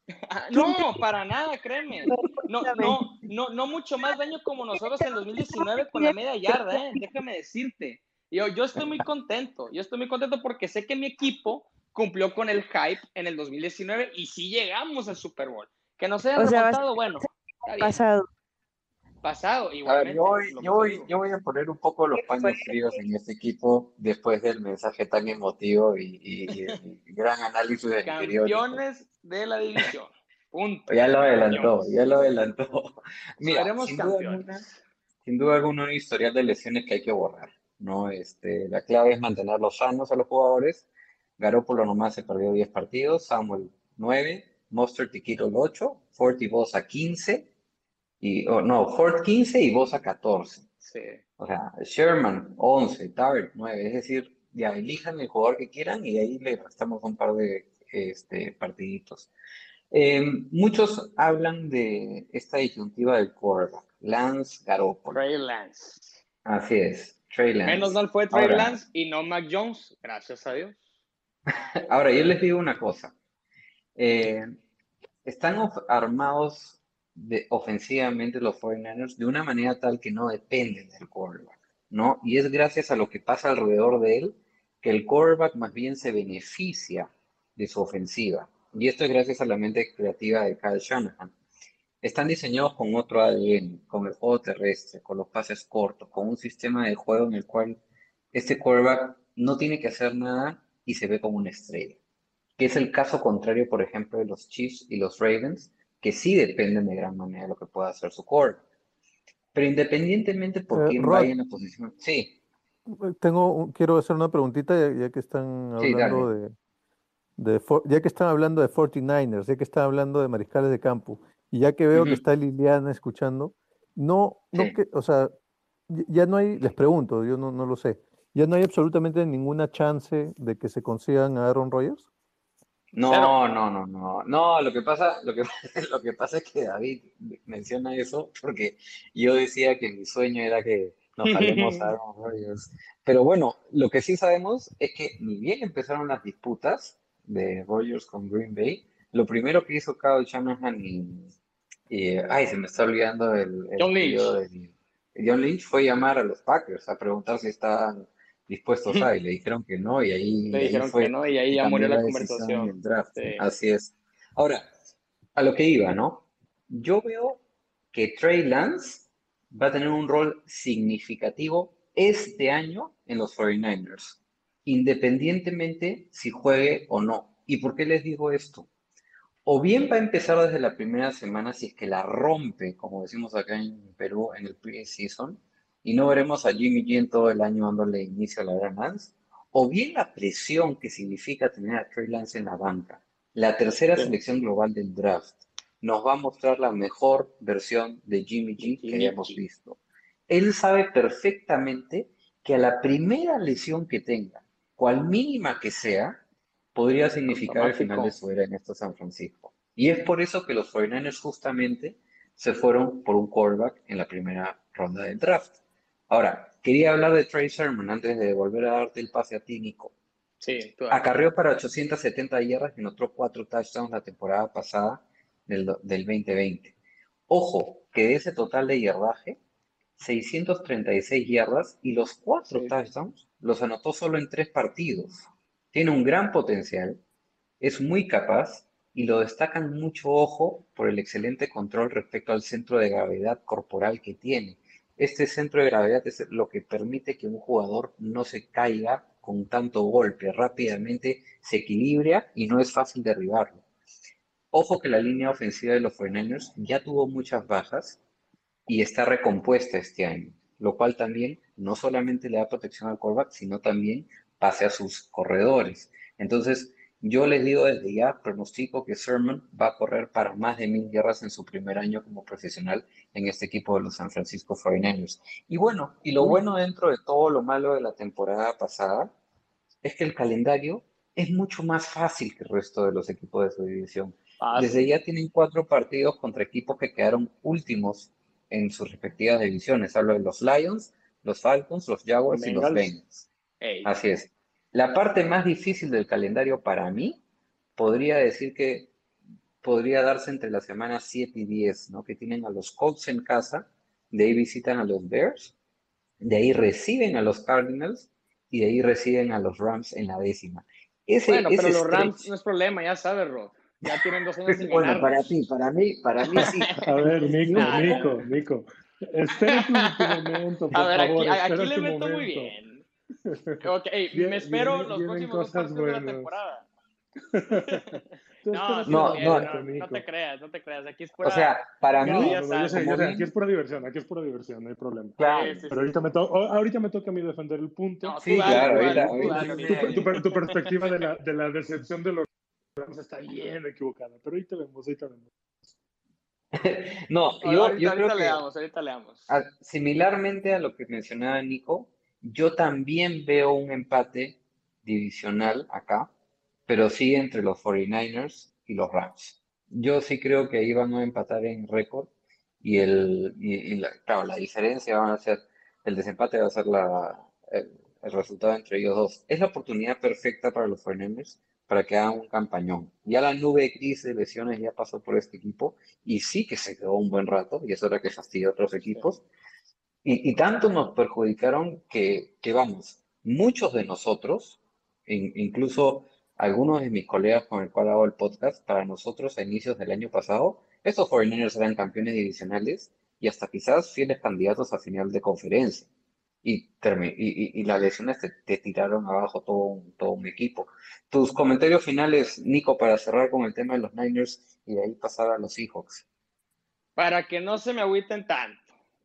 [laughs] Ah, no, para nada, créeme. No, no, no, no mucho más daño como nosotros en 2019 con la media yarda, ¿eh? déjame decirte. Yo, yo estoy muy contento, yo estoy muy contento porque sé que mi equipo cumplió con el hype en el 2019 y sí llegamos al Super Bowl. Que no se haya remontado, bueno. Pasado pasado. Igualmente, yo, voy, yo, voy, yo, voy, a poner un poco los paños fríos en este equipo después del mensaje tan emotivo y, y, gran análisis del Campeones de la división. Punto. Ya lo adelantó, ya lo adelantó. [laughs] Mira, sin duda, alguna, sin duda, alguna, un historial de lesiones que hay que borrar. ¿no? Este, la clave es mantenerlos sanos a los jugadores. Garópolo nomás se perdió 10 partidos, Samuel 9, Monster Tiquito 8, Forty Bosa 15, y, oh, no, Ford 15 y Bosa 14. Sí. O sea, Sherman 11, Tart 9, es decir, ya elijan el jugador que quieran y ahí le restamos un par de este, partiditos. Em, muchos hablan de esta disyuntiva del quarterback, Lance Garoppolo. Trey Lance. Así es, Trey Lance. Menos mal fue Trey Lance y no Mac Jones, gracias a Dios. [laughs] Ahora, yo les digo una cosa. Eh, están armados de, ofensivamente los 49ers de una manera tal que no dependen del quarterback, ¿no? Y es gracias a lo que pasa alrededor de él que el quarterback más bien se beneficia de su ofensiva. Y esto es gracias a la mente creativa de Kyle Shanahan. Están diseñados con otro ADN, con el juego terrestre, con los pases cortos, con un sistema de juego en el cual este quarterback no tiene que hacer nada y se ve como una estrella. Que es el caso contrario, por ejemplo, de los Chiefs y los Ravens, que sí dependen de gran manera de lo que pueda hacer su core. Pero independientemente por eh, quién vaya en la posición. Sí. Tengo, quiero hacer una preguntita ya, que están hablando de, de, ya que están hablando de 49ers, ya que están hablando de mariscales de campo, y ya que veo que está Liliana escuchando, no, no que, o sea, ya no hay, les pregunto, yo no, no lo sé, ya no hay absolutamente ninguna chance de que se consigan a Aaron Rodgers. No, no, no, no, no, lo que pasa, lo que, [laughs] lo que pasa es que David menciona eso porque yo decía que mi sueño era que nos jalemos a [laughs] Aaron Rodgers. Pero bueno, lo que sí sabemos es que ni bien empezaron las disputas de Rodgers con Green Bay, lo primero que hizo Kyle Shanahan y, ay, se me está olvidando el, John Lynch. De, John Lynch fue llamar a los Packers a preguntar si estaban dispuestos a, y le dijeron que no, y ahí, le dijeron que no, y ahí ya murió la, conversación. Así es. Ahora, a lo que iba, ¿no? Yo veo que Trey Lance va a tener un rol significativo este año en los 49ers, independientemente si juegue o no. ¿Y por qué les digo esto? O bien va a empezar desde la primera semana si es que la rompe, como decimos acá en Perú, en el pre-season, y no veremos a Jimmy G en todo el año dándole inicio a la era Lance, o bien la presión que significa tener a Trey Lance en la banca. La tercera selección global del draft nos va a mostrar la mejor versión de Jimmy G que hayamos visto. Él sabe perfectamente que a la primera lesión que tenga, cual mínima que sea, podría significar el final de su era en esto San Francisco. Y es por eso que los 49ers justamente se fueron por un quarterback en la primera ronda del draft. Ahora, quería hablar de Trey Sermon antes de volver a darte el pase a ti, Nico. Sí, Acarreó para 870 yardas y anotó cuatro touchdowns la temporada pasada del, del 2020. Ojo, que de ese total de yardaje, 636 yardas y los cuatro touchdowns los anotó solo en tres partidos. Tiene un gran potencial, es muy capaz y lo destacan mucho ojo por el excelente control respecto al centro de gravedad corporal que tiene. Este centro de gravedad es lo que permite que un jugador no se caiga con tanto golpe, rápidamente se equilibra y no es fácil derribarlo. Ojo que la línea ofensiva de los 49 ya tuvo muchas bajas y está recompuesta este año, lo cual también no solamente le da protección al callback, sino también pase a sus corredores. Entonces, yo les digo desde ya, pronostico que Sermon va a correr para más de mil guerras en su primer año como profesional en este equipo de los San Francisco 49ers. Y bueno, y lo bueno dentro de todo lo malo de la temporada pasada es que el calendario es mucho más fácil que el resto de los equipos de su división. Desde ya tienen cuatro partidos contra equipos que quedaron últimos en sus respectivas divisiones. Hablo de los Lions, los Falcons, los Jaguars y los Bengals. Así es. La parte más difícil del calendario para mí podría decir que podría darse entre las semanas 7 y 10, ¿no? Que tienen a los Colts en casa, de ahí visitan a los Bears, de ahí reciben a los Cardinals y de ahí reciben a los Rams en la décima. bueno, pero los Rams no es problema, ya sabes, Rob. Ya tienen dos años sin Bueno, para ti, para mí, para mí sí. A ver, Nico, [laughs] Nico, Nico. Espera tu momento, por A ver, favor. aquí, aquí le tu meto momento. muy bien. [laughs] Ok, me espero los próximos dos partidos de la temporada. [laughs] [laughs] No, No, no, no, no, no te creas, no te creas. Aquí es pura. O sea, para No, mí, ya No, sabes, yo sé, yo como sé, bien- aquí es pura diversión, aquí es pura diversión, no hay problema. claro, Sí, sí, Pero ahorita me, to- ahorita me toca a mí defender el punto. Sí, claro, ahorita- ahorita. Tu, tu per- tu perspectiva de la, de la decepción de los Rams está bien equivocada, pero ahorita vemos, ahorita vemos. no, yo, ahorita, yo creo ahorita que le damos, ahorita le damos. a- similarmente a lo que mencionaba Nico, yo también veo un empate divisional acá, pero sí entre los 49ers y los Rams. Yo sí creo que ahí van a empatar en récord y, el, y, y la, claro, la diferencia va a ser, el desempate va a ser la, el, el resultado entre ellos dos. Es la oportunidad perfecta para los 49ers para que hagan un campañón. Ya la nube de crisis de lesiones ya pasó por este equipo y sí que se quedó un buen rato y es hora que fastidia a otros equipos. Y, tanto nos perjudicaron que, que, vamos, muchos de nosotros, in- incluso algunos de mis colegas con el cual hago el podcast, para nosotros a inicios del año pasado, estos 49ers eran campeones divisionales y hasta quizás fieles candidatos a final de conferencia. Y, y, y- las lesiones te, te tiraron abajo todo un, todo un equipo. Tus comentarios finales, Nico, para cerrar con el tema de los Niners y de ahí pasar a los Seahawks. Para que no se me agüiten tanto.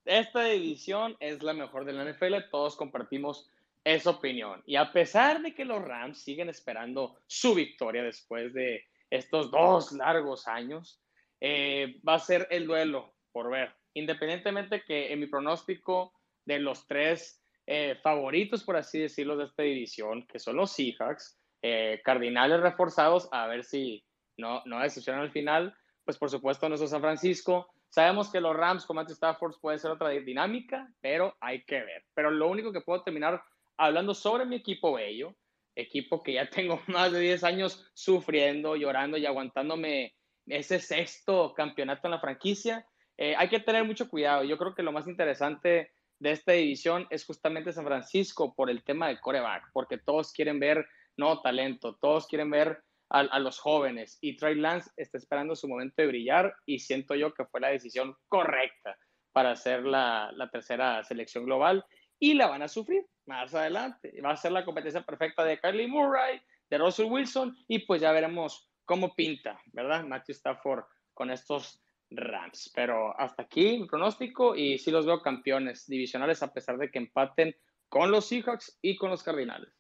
Esta división es la mejor de la NFL, todos compartimos esa opinión. Y a pesar de que los Rams siguen esperando su victoria después de estos dos largos años, eh, va a ser el duelo por ver. Independientemente que en mi pronóstico de los tres eh, favoritos, por así decirlo, de esta división, que son los Seahawks, eh, Cardinales reforzados, a ver si no, no decepcionan al final, pues por supuesto nuestro San Francisco. Sabemos que los Rams con Matthew Stafford puede ser otra dinámica, pero hay que ver. Pero lo único que puedo terminar hablando sobre mi equipo bello, equipo que ya [laughs] tengo más de 10 años sufriendo, llorando y aguantándome ese sexto campeonato en la franquicia, eh, hay que tener mucho cuidado. Yo creo que lo más interesante de esta división es justamente San Francisco por el tema del coreback, porque todos quieren ver no talento, todos quieren ver a, los jóvenes y Trey Lance está esperando su momento de brillar y siento yo que fue la decisión correcta para hacer la, la tercera selección global y la van a sufrir más adelante. Va a ser la competencia perfecta de Kylie Murray, de Russell Wilson y pues ya veremos cómo pinta, ¿verdad? Matthew Stafford con estos Rams. Pero hasta aquí mi pronóstico y sí los veo campeones divisionales a pesar de que empaten con los Seahawks y con los Cardinales.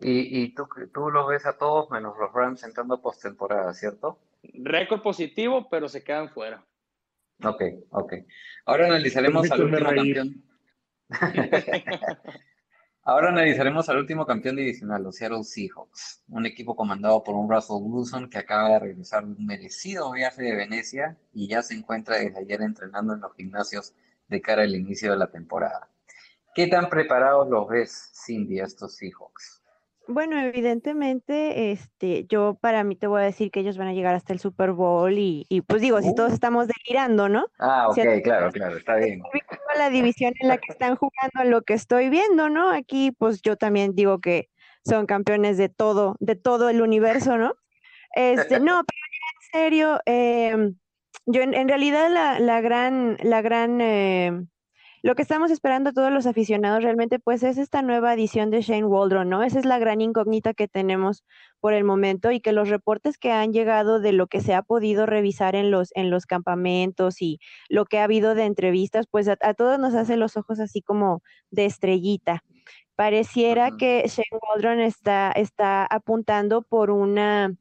Y, y tú, tú los ves a todos menos los Rams entrando a postemporada, ¿cierto? Récord positivo, pero se quedan fuera. Ok, ok. Ahora analizaremos al último campeón. [laughs] Ahora analizaremos al último campeón divisional, los Seattle Seahawks, un equipo comandado por un Russell Wilson que acaba de regresar de un merecido viaje de Venecia y ya se encuentra desde ayer entrenando en los gimnasios de cara al inicio de la temporada. ¿Qué tan preparados los ves, Cindy, estos Seahawks? Bueno, evidentemente, este, yo para mí te voy a decir que ellos van a llegar hasta el Super Bowl y, y pues digo, si todos uh. estamos delirando, ¿no? Ah, ok, [laughs] claro, claro, está bien. La división en la que están jugando, lo que estoy viendo, ¿no? Aquí, pues yo también digo que son campeones de todo, de todo el universo, ¿no? Este, [laughs] no, pero en serio, eh, yo en, en, realidad la, la gran, la gran eh, lo que estamos esperando todos los aficionados realmente pues es esta nueva edición de Shane Waldron, ¿no? Esa es la gran incógnita que tenemos por el momento y que los reportes que han llegado de lo que se ha podido revisar en los, en los campamentos y lo que ha habido de entrevistas, pues a, todos nos hace los ojos así como de estrellita. Pareciera que Shane Waldron está, está apuntando por una,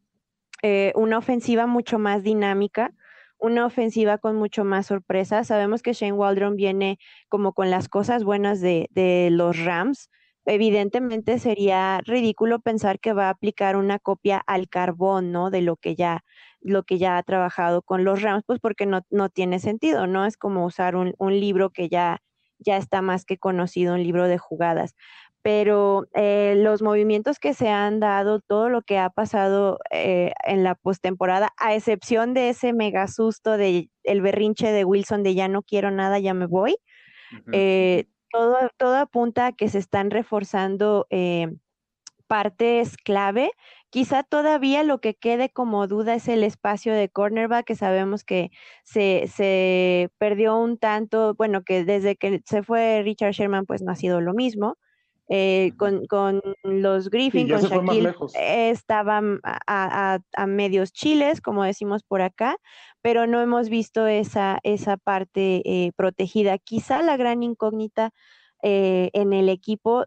eh, una ofensiva mucho más dinámica, una ofensiva con mucho más sorpresa. Sabemos que Shane Waldron viene como con las cosas buenas de, de los Rams. Evidentemente sería ridículo pensar que va a aplicar una copia al carbón, ¿no? De lo que ya, lo que ya ha trabajado con los Rams, pues porque no, no tiene sentido, ¿no? Es como usar un, un libro que ya, ya está más que conocido, un libro de jugadas pero eh, los movimientos que se han dado, todo lo que ha pasado eh, en la postemporada, a excepción de ese mega susto de el berrinche de Wilson de ya no quiero nada, ya me voy, eh, todo, todo apunta a que se están reforzando partes clave. Quizá todavía lo que quede como duda es el espacio de cornerback, que sabemos que se, se perdió un tanto, bueno, que desde que se fue Richard Sherman, pues no ha sido lo mismo. Eh, con, con, los Griffin, con Shaquille, estaban a, a, medios chiles, como decimos por acá, pero no hemos visto esa, esa parte eh, protegida. Quizá la gran incógnita eh, en el equipo,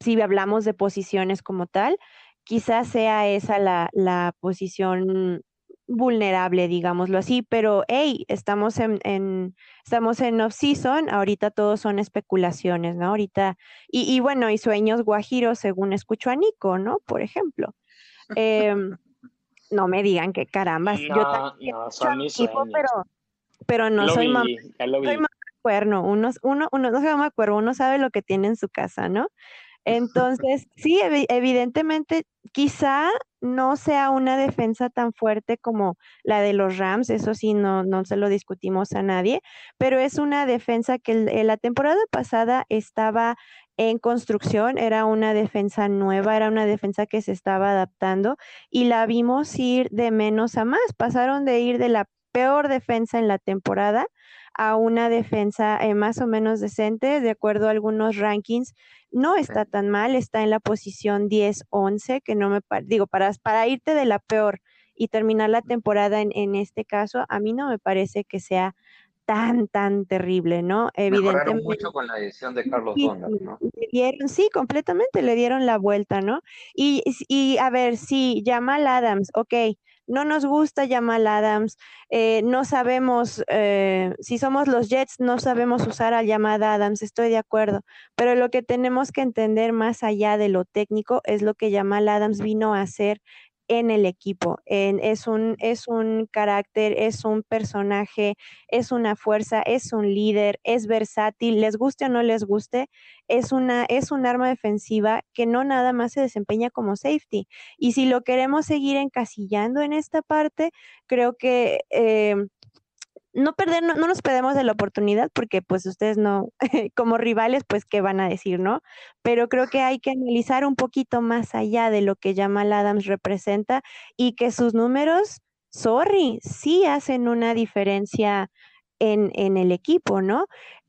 si hablamos de posiciones como tal, quizá sea esa la, la posición vulnerable, digámoslo así, pero hey, estamos en, en estamos en off-season, ahorita todos son especulaciones, ¿no? Ahorita, y, y, bueno, y sueños guajiros, según escucho a Nico, ¿no? Por ejemplo. Em, [laughs] no me digan que carambas. No, yo no, son mis sueños. pero, pero no soy mamá. Soy mamá cuerno, uno, uno, uno no se llama cuervo, uno sabe lo que tiene en su casa, ¿no? Entonces, sí, evidentemente, quizá no sea una defensa tan fuerte como la de los Rams, eso sí, no, no se lo discutimos a nadie, pero es una defensa que la temporada pasada estaba en construcción, era una defensa nueva, era una defensa que se estaba adaptando y la vimos ir de menos a más, pasaron de ir de la peor defensa en la temporada a una defensa eh, más o menos decente, de acuerdo a algunos rankings, no está tan mal, está en la posición 10-11, que no me digo, para, para irte de la peor y terminar la temporada en, en, este caso, a mí no me parece que sea tan, tan terrible, ¿no? Evidentemente. mucho con la edición de Carlos sí, ¿no? Le dieron, sí, completamente le dieron la vuelta, ¿no? Y, y a ver, sí, Jamal Adams, ok, no nos gusta Jamal Adams, eh, no sabemos, eh, si somos los Jets, no sabemos usar a Jamal Adams, estoy de acuerdo, pero lo que tenemos que entender más allá de lo técnico es lo que Jamal Adams vino a hacer en el equipo. es, un, es un carácter, es un personaje, es una fuerza, es un líder, es versátil, les guste o no les guste, es, una, es un arma defensiva que no nada más se desempeña como safety. Y si lo queremos seguir encasillando en esta parte, creo que... Eh, no perder, no, nos perdemos de la oportunidad porque pues ustedes no, [laughs] como rivales, pues qué van a decir, ¿no? Pero creo que hay que analizar un poquito más allá de lo que Jamal Adams representa y que sus números, sorry, sí hacen una diferencia en, en el equipo, ¿no?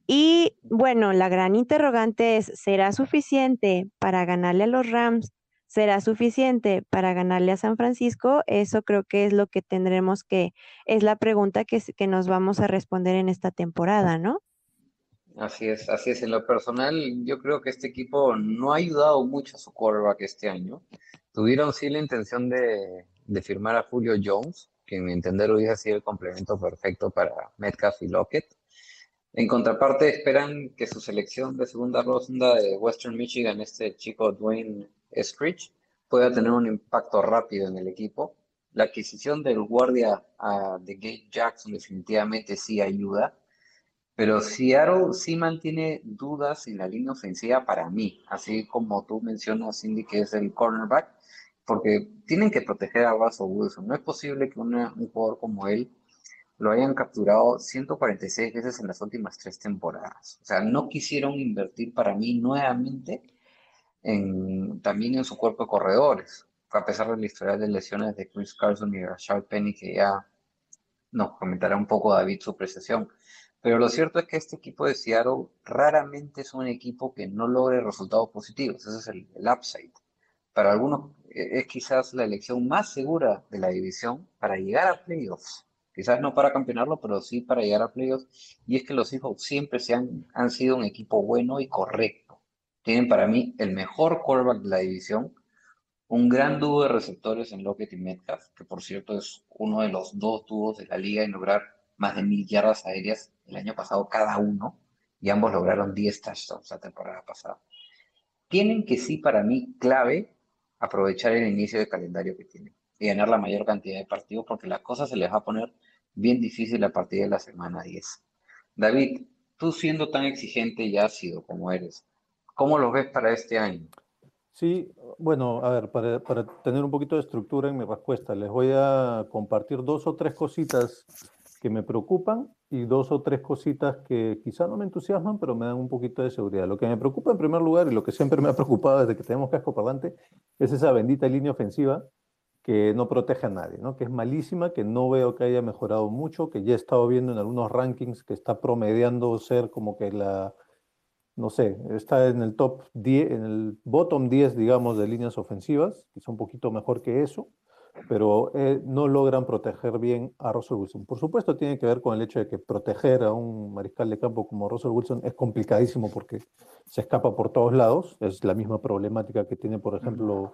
Y bueno, la gran interrogante es, ¿será suficiente para ganarle a los Rams será suficiente para ganarle a San Francisco, eso creo que es lo que tendremos que, es la pregunta que, nos vamos a responder en esta temporada, ¿no? Así es, así es. En lo personal, yo creo que este equipo no ha ayudado mucho a su quarterback este año. Tuvieron sí la intención de, de firmar a Julio Jones, que en mi entender hubiese sido el complemento perfecto para Metcalf y Lockett. En contraparte, esperan que su selección de segunda ronda de Western Michigan, este chico Dwayne Screech, pueda tener un impacto rápido en el equipo. La adquisición del guardia uh, de Gate Jackson definitivamente sí ayuda, pero Seattle sí mantiene dudas en la línea ofensiva para mí, así como tú mencionas, Cindy, que es el cornerback, porque tienen que proteger a Russell Wilson. No es posible que un jugador como él lo hayan capturado 146 veces en las últimas tres temporadas. O sea, no quisieron invertir para mí nuevamente en, también en su cuerpo de corredores, a pesar de la historia de lesiones de Chris Carson y Rashad Penny, que ya nos comentará un poco David su precisión. Pero lo cierto es que este equipo de Seattle raramente es un equipo que no logre resultados positivos. Ese es el, el upside. Para algunos eh, es quizás la elección más segura de la división para llegar a playoffs. Quizás no para campeonarlo, pero sí para llegar a playoffs. Y es que los Seahawks siempre se han, han sido un equipo bueno y correcto. Tienen para mí el mejor quarterback de la división, un gran dúo de receptores en Lockett y Metcalf, que por cierto es uno de los dos dúos de la liga en lograr más de mil yardas aéreas el año pasado cada uno, y ambos lograron 10 touchdowns la temporada pasada. Tienen que sí para mí clave aprovechar el inicio de calendario que tienen y ganar la mayor cantidad de partidos porque las cosas se les va a poner bien difícil a partir de la semana 10. David, tú siendo tan exigente y ácido como eres, ¿cómo lo ves para este año? Sí, bueno, a ver, para, para, tener un poquito de estructura en mi respuesta, les voy a compartir dos o tres cositas que me preocupan y dos o tres cositas que quizá no me entusiasman, pero me dan un poquito de seguridad. Lo que me preocupa en primer lugar y lo que siempre me ha preocupado desde que tenemos casco parlante es esa bendita línea ofensiva que no protege a nadie, ¿no? que es malísima, que no veo que haya mejorado mucho, que ya he estado viendo en algunos rankings que está promediando ser como que la, no sé, está en el top 10, en el bottom 10, digamos, de líneas ofensivas, quizá un poquito mejor que eso, pero eh, no logran proteger bien a Russell Wilson. Por supuesto, tiene que ver con el hecho de que proteger a un mariscal de campo como Russell Wilson es complicadísimo porque se escapa por todos lados. Es la misma problemática que tiene, por ejemplo,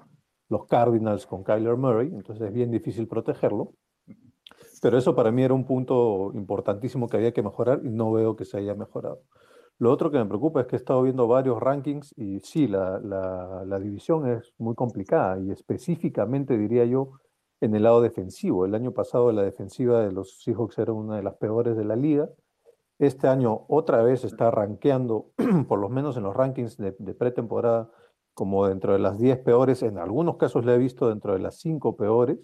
los Cardinals con Kyler Murray, entonces es bien difícil protegerlo. Pero eso para mí era un punto importantísimo que había que mejorar y no veo que se haya mejorado. Lo otro que me preocupa es que he estado viendo varios rankings y sí, la, la, la división es muy complicada y específicamente diría yo en el lado defensivo. El año pasado la defensiva de los Seahawks era una de las peores de la liga. Este año otra vez está rankeando, [clears throat] por lo menos en los rankings de, de pretemporada, como dentro de las 10 peores, en algunos casos le he visto dentro de las 5 peores,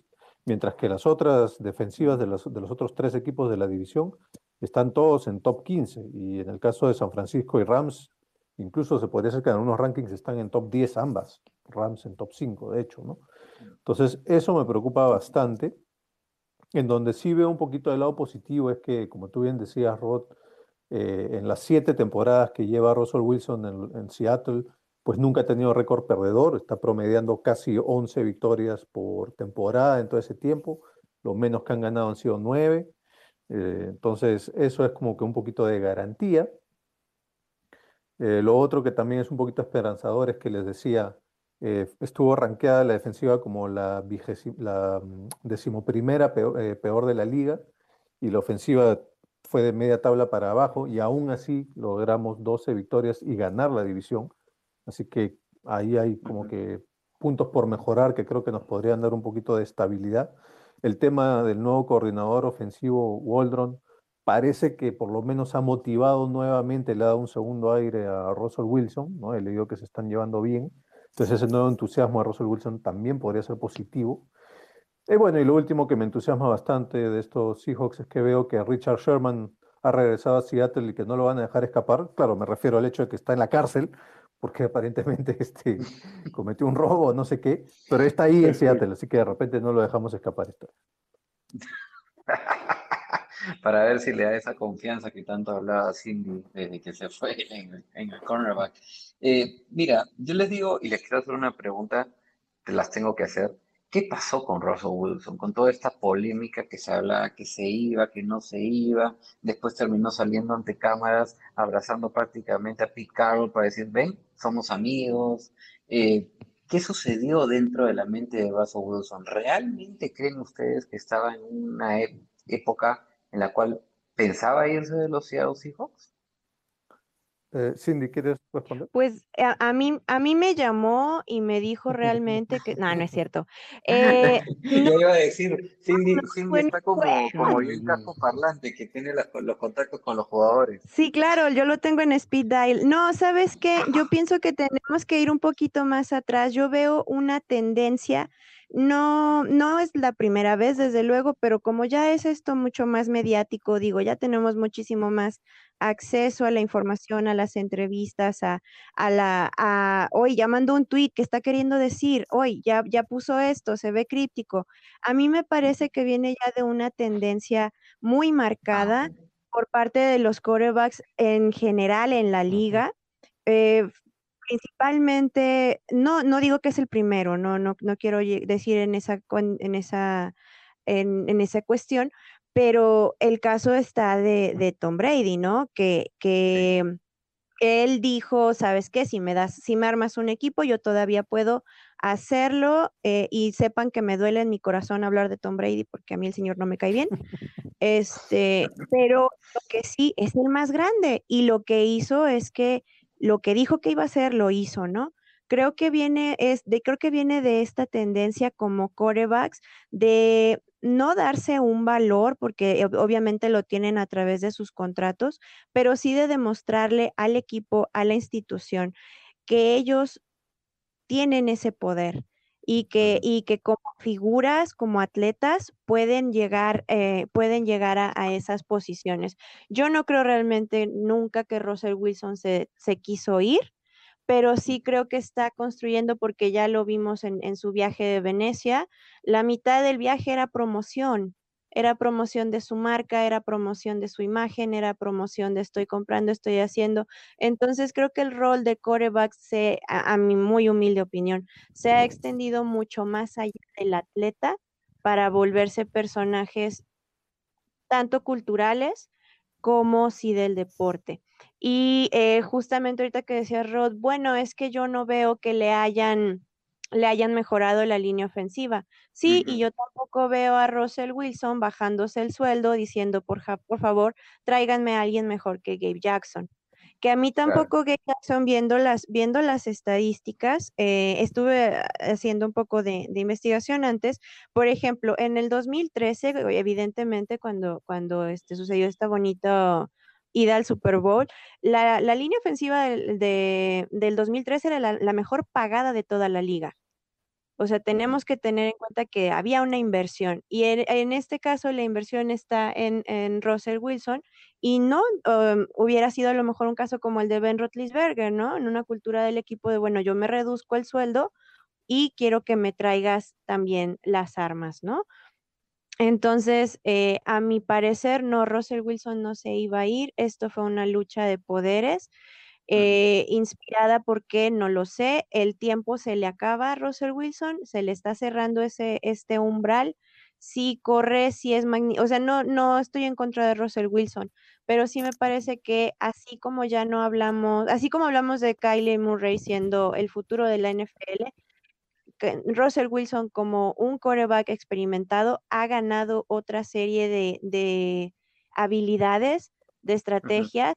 mientras que las otras defensivas de los, de los otros tres equipos de la división están todos en top 15. Y en el caso de San Francisco y Rams, incluso se podría decir que en algunos rankings están en top 10 ambas, Rams en top 5, de hecho, ¿no? Entonces, eso me preocupa bastante. En donde sí veo un poquito del lado positivo es que, como tú bien decías, Rod, eh, en las siete temporadas que lleva Russell Wilson en, Seattle, pues nunca ha tenido récord perdedor, está promediando casi 11 victorias por temporada en todo ese tiempo, lo menos que han ganado han sido 9, eh, entonces eso es como que un poquito de garantía. Eh, lo otro que también es un poquito esperanzador es que les decía, eh, estuvo rankeada la defensiva como la, la mm, decimoprimera peor, peor de la liga y la ofensiva fue de media tabla para abajo y aún así logramos 12 victorias y ganar la división. Así que ahí hay como que puntos por mejorar que creo que nos podrían dar un poquito de estabilidad. El tema del nuevo coordinador ofensivo, Waldron, parece que por lo menos ha motivado nuevamente, le ha dado un segundo aire a Russell Wilson, ¿no? He leído que se están llevando bien. Entonces ese nuevo entusiasmo a Russell Wilson también podría ser positivo. Y bueno, y lo último que me entusiasma bastante de estos Seahawks es que veo que Richard Sherman ha regresado a Seattle y que no lo van a dejar escapar. Claro, me refiero al hecho de que está en la cárcel, porque aparentemente [laughs] este, cometió un robo, no sé qué, pero está ahí en Seattle, así que de repente no lo dejamos escapar esto. [laughs] Para ver si le da esa confianza que tanto hablaba Cindy desde que se fue [laughs] en, en el cornerback. Eh, mira, yo les digo y les quiero hacer una pregunta te las tengo que hacer. ¿Qué pasó con Russell Wilson? Con toda esta polémica que se hablaba que se iba, que no se iba, después terminó saliendo ante cámaras, abrazando prácticamente a Pete Carroll para decir, ven, somos amigos. Eh, ¿Qué sucedió dentro de la mente de Russell Wilson? ¿Realmente creen ustedes que estaba en una época en la cual pensaba irse de los Seattle Seahawks? Eh, Cindy, ¿quieres responder? Pues a, a mí, a mí me llamó y me dijo realmente que, no, no es cierto. [laughs] Eh, Yo iba a decir, Cindy, Cindy bueno, está como, bueno. como el casco parlante que tiene las- los contactos con los jugadores. Sí, claro, yo lo tengo en speed dial. No, ¿sabes qué? Yo pienso que tenemos que ir un poquito más atrás. Yo veo una tendencia, no, no es la primera vez, desde luego, pero como ya es esto mucho más mediático, digo, ya tenemos muchísimo más acceso a la información, a las entrevistas, a, a la, a, hoy ya mandó un tweet que está queriendo decir, hoy ya, ya puso esto, se ve críptico. A mí me parece que viene ya de una tendencia muy marcada por parte de los quarterbacks en general en la liga. eh, principalmente, no, no digo que es el primero, no, no, no quiero decir en esa, en esa, en, en esa cuestión, pero el caso está de, de Tom Brady, ¿no? Que, que él dijo, ¿sabes qué? Si me das, si me armas un equipo, yo todavía puedo hacerlo eh, y sepan que me duele en mi corazón hablar de Tom Brady porque a mí el señor no me cae bien. Este, [laughs] pero lo que sí es el más grande y lo que hizo es que lo que dijo que iba a hacer lo hizo, ¿no? Creo que viene es de creo que viene de esta tendencia como corebacks de no darse un valor porque ob- obviamente lo tienen a través de sus contratos, pero sí de demostrarle al equipo, a la institución que ellos tienen ese poder y que, y que como figuras, como atletas, pueden llegar, eh, pueden llegar a, a esas posiciones. Yo no creo realmente nunca que Russell Wilson se, se quiso ir, pero sí creo que está construyendo porque ya lo vimos en, en su viaje de Venecia. La mitad del viaje era promoción, era promoción de su marca, era promoción de su imagen, era promoción de estoy comprando, estoy haciendo. Entonces creo que el rol de coreback se, a, a mi muy humilde opinión, se ha extendido mucho más allá del atleta para volverse personajes tanto culturales como sí del deporte. Y eh, justamente ahorita que decía Rod, bueno, es que yo no veo que le hayan, le hayan mejorado la línea ofensiva. Sí, y yo tampoco veo a Russell Wilson bajándose el sueldo diciendo, por, ja- por favor, tráiganme a alguien mejor que Gabe Jackson. Que a mí Claro. tampoco Gabe Jackson, viendo las, viendo las estadísticas, eh, estuve haciendo un poco de, de investigación antes. Por ejemplo, en el 2013, evidentemente, cuando, cuando este, sucedió esta bonita ida al Super Bowl, la, la línea ofensiva del, de- del 2013 era la, la mejor pagada de toda la liga. O sea, tenemos que tener en cuenta que había una inversión y en, en este caso la inversión está en, en Russell Wilson y no um, hubiera sido a lo mejor un caso como el de Ben Roethlisberger, ¿no? En una cultura del equipo de, bueno, yo me reduzco el sueldo y quiero que me traigas también las armas, ¿no? Entonces, eh, a mi parecer, no, Russell Wilson no se iba a ir. Esto fue una lucha de poderes, eh, inspirada porque no lo sé. El tiempo se le acaba a Russell Wilson, se le está cerrando ese, este umbral. Si corre, si es magnífico. O sea, no, no estoy en contra de Russell Wilson, pero sí me parece que así como ya no hablamos, así como hablamos de Kylie Murray siendo el futuro de la NFL, Russell Wilson como un quarterback experimentado ha ganado otra serie de, de habilidades, de estrategias,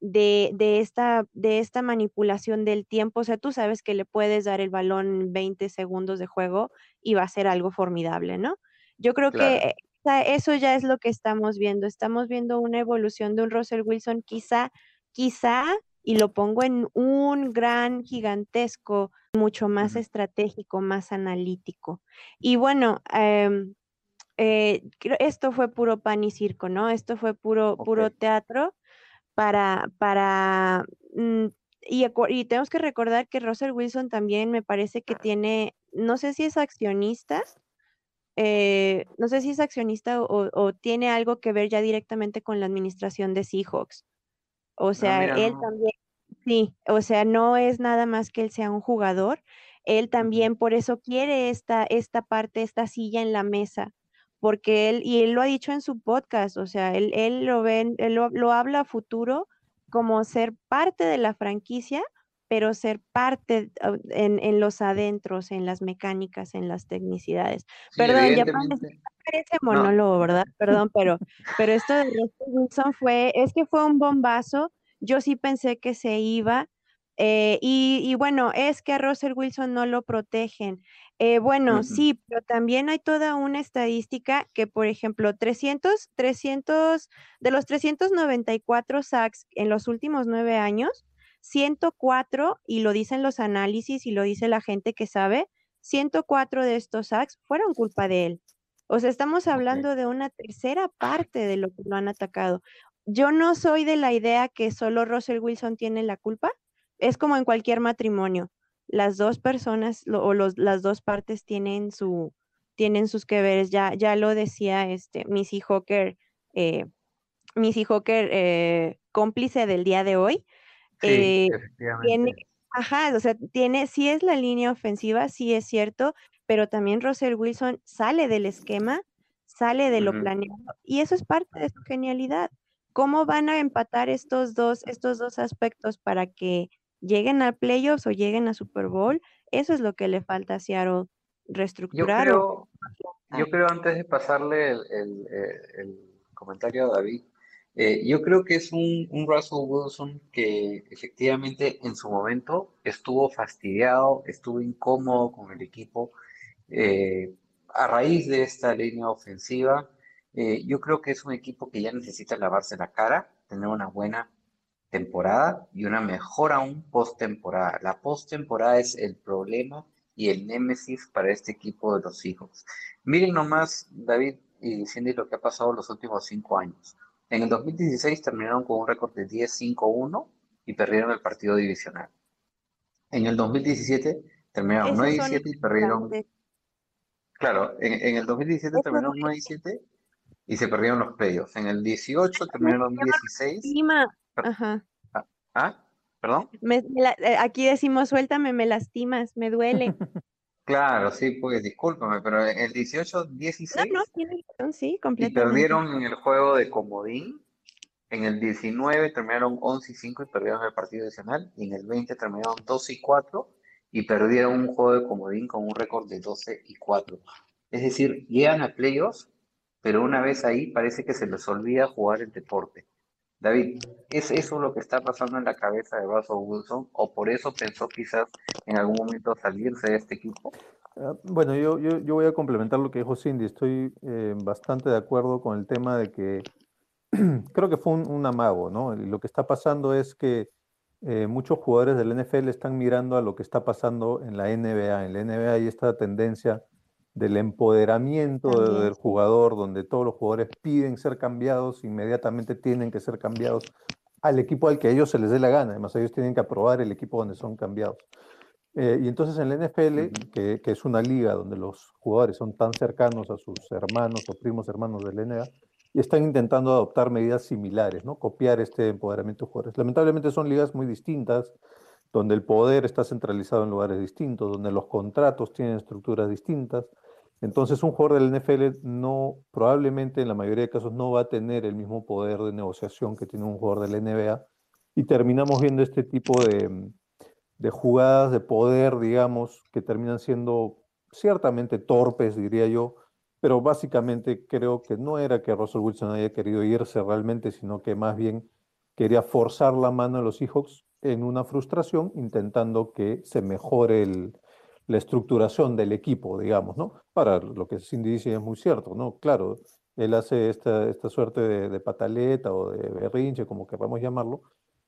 de, de esta, de esta manipulación del tiempo. O sea, tú sabes que le puedes dar el balón en 20 segundos de juego y va a ser algo formidable, ¿no? Yo creo Claro. que eh, eso ya es lo que estamos viendo. Estamos viendo una evolución de un Russell Wilson quizá, quizá, y lo pongo en un gran, gigantesco, mucho más estratégico, más analítico. Y bueno, em, eh, esto fue puro pan y circo, ¿no? Esto fue puro, puro teatro para, para, mm, y, tenemos que recordar que Russell Wilson también me parece que tiene, no sé si es accionista, eh, no sé si es accionista o, o tiene algo que ver ya directamente con la administración de Seahawks. O sea, mira, él no. también, sí, o sea, no es nada más que él sea un jugador. él también por eso quiere esta, esta parte, esta silla en la mesa, porque él, y él lo ha dicho en su podcast, o sea, él, él lo ve, él lo, lo habla a futuro como ser parte de la franquicia, pero ser parte uh, en, en los adentros, en las mecánicas, en las tecnicidades. Sí, Perdón, ya. Parece, No, monólogo, ¿verdad? Perdón, pero, pero esto de Russell Wilson fue, es que fue un bombazo. Yo sí pensé que se iba. eh, y, y bueno, es que a Russell Wilson no lo protegen. Eh, bueno, sí, pero también hay toda una estadística que, por ejemplo, 300, 300, de los 394 sacks en los últimos nueve años, 104, y lo dicen los análisis y lo dice la gente que sabe, 104 de estos sacks fueron culpa de él. O sea, estamos hablando de una tercera parte de lo que lo han atacado. Yo no soy de la idea que solo Russell Wilson tiene la culpa. Es como en cualquier matrimonio. Las dos personas lo- o los, las dos partes tienen su tienen sus que veres. Ya, ya lo decía este Missy Hawker, eh, Missy Hawker, eh, cómplice del día de hoy. Sí, eh, tiene, ajá, o sea, tiene, sí es la línea ofensiva, sí es cierto, pero también Russell Wilson sale del esquema, sale de lo planeado, y eso es parte de su genialidad. ¿Cómo van a empatar estos dos, estos dos aspectos para que lleguen a playoffs o lleguen a Super Bowl? Eso es lo que le falta a Seattle Yo reestructurar o creo, yo creo antes de pasarle el, el- eh, el comentario a David, eh, yo creo que es un, un Russell Wilson que efectivamente en su momento estuvo fastidiado, estuvo incómodo con el equipo. Eh, a raíz de esta línea ofensiva, eh, yo creo que es un equipo que ya necesita lavarse la cara, tener una buena temporada y una mejor aún postemporada. La postemporada es el problema y el némesis para este equipo de los Seahawks. Miren nomás, David y Cindy, lo que ha pasado los últimos cinco años. En el 2016 terminaron con un récord de 10-5-1 y perdieron el partido divisional. En el 2017 terminaron esos 9 y son 7 y perdieron. Claro, en, en el 2017 Eso terminaron duele. 9 y 7 y se perdieron los playoffs. En el 18 terminaron 16. Lastima. per- Ajá. ah, ¿ah? ¿Perdón? Me- la- eh, aquí decimos, suéltame, me lastimas, me duele. [laughs] Claro, sí, pues discúlpame, pero en el 18, No, 16 no, razón, sí, y completamente. perdieron en el juego de comodín. En el 19 terminaron 11 y 5 y perdieron el partido adicional. Y en el 20 terminaron 12 y 4 y perdieron un juego de comodín con un récord de 12 y 4. Es decir, llegan a playoffs, pero una vez ahí parece que se les olvida jugar el deporte. David, ¿es eso lo que está pasando en la cabeza de Russell Wilson? ¿O por eso pensó quizás en algún momento salirse de este equipo? Ah, Bueno, yo, yo, yo voy a complementar lo que dijo Cindy. Estoy eh, bastante de acuerdo con el tema de que [clears throat] creo que fue un, un amago, ¿no? Lo que está pasando es que eh, muchos jugadores del NFL están mirando a lo que está pasando en la NBA. En la NBA hay esta tendencia del empoderamiento También, del jugador, donde todos los jugadores piden ser cambiados, inmediatamente tienen que ser cambiados al equipo al que a ellos se les dé la gana. Además, ellos tienen que aprobar el equipo donde son cambiados. Eh, y entonces en la NFL, que, que es una liga donde los jugadores son tan cercanos a sus hermanos o primos hermanos de la NBA, y están intentando adoptar medidas similares, ¿no? Copiar este empoderamiento de jugadores. Lamentablemente son ligas muy distintas, donde el poder está centralizado en lugares distintos, donde los contratos tienen estructuras distintas. Entonces un jugador del NFL no, probablemente en la mayoría de casos no va a tener el mismo poder de negociación que tiene un jugador de la NBA y terminamos viendo este tipo de, de jugadas de poder, digamos, que terminan siendo ciertamente torpes, diría yo, pero básicamente creo que no era que Russell Wilson haya querido irse realmente, sino que más bien quería forzar la mano a los Seahawks en una frustración, intentando que se mejore la estructuración del equipo, digamos, ¿no? Para lo que Cindy dice es muy cierto, ¿no? Claro, él hace esta, esta suerte de, de pataleta o de berrinche, como queramos llamarlo,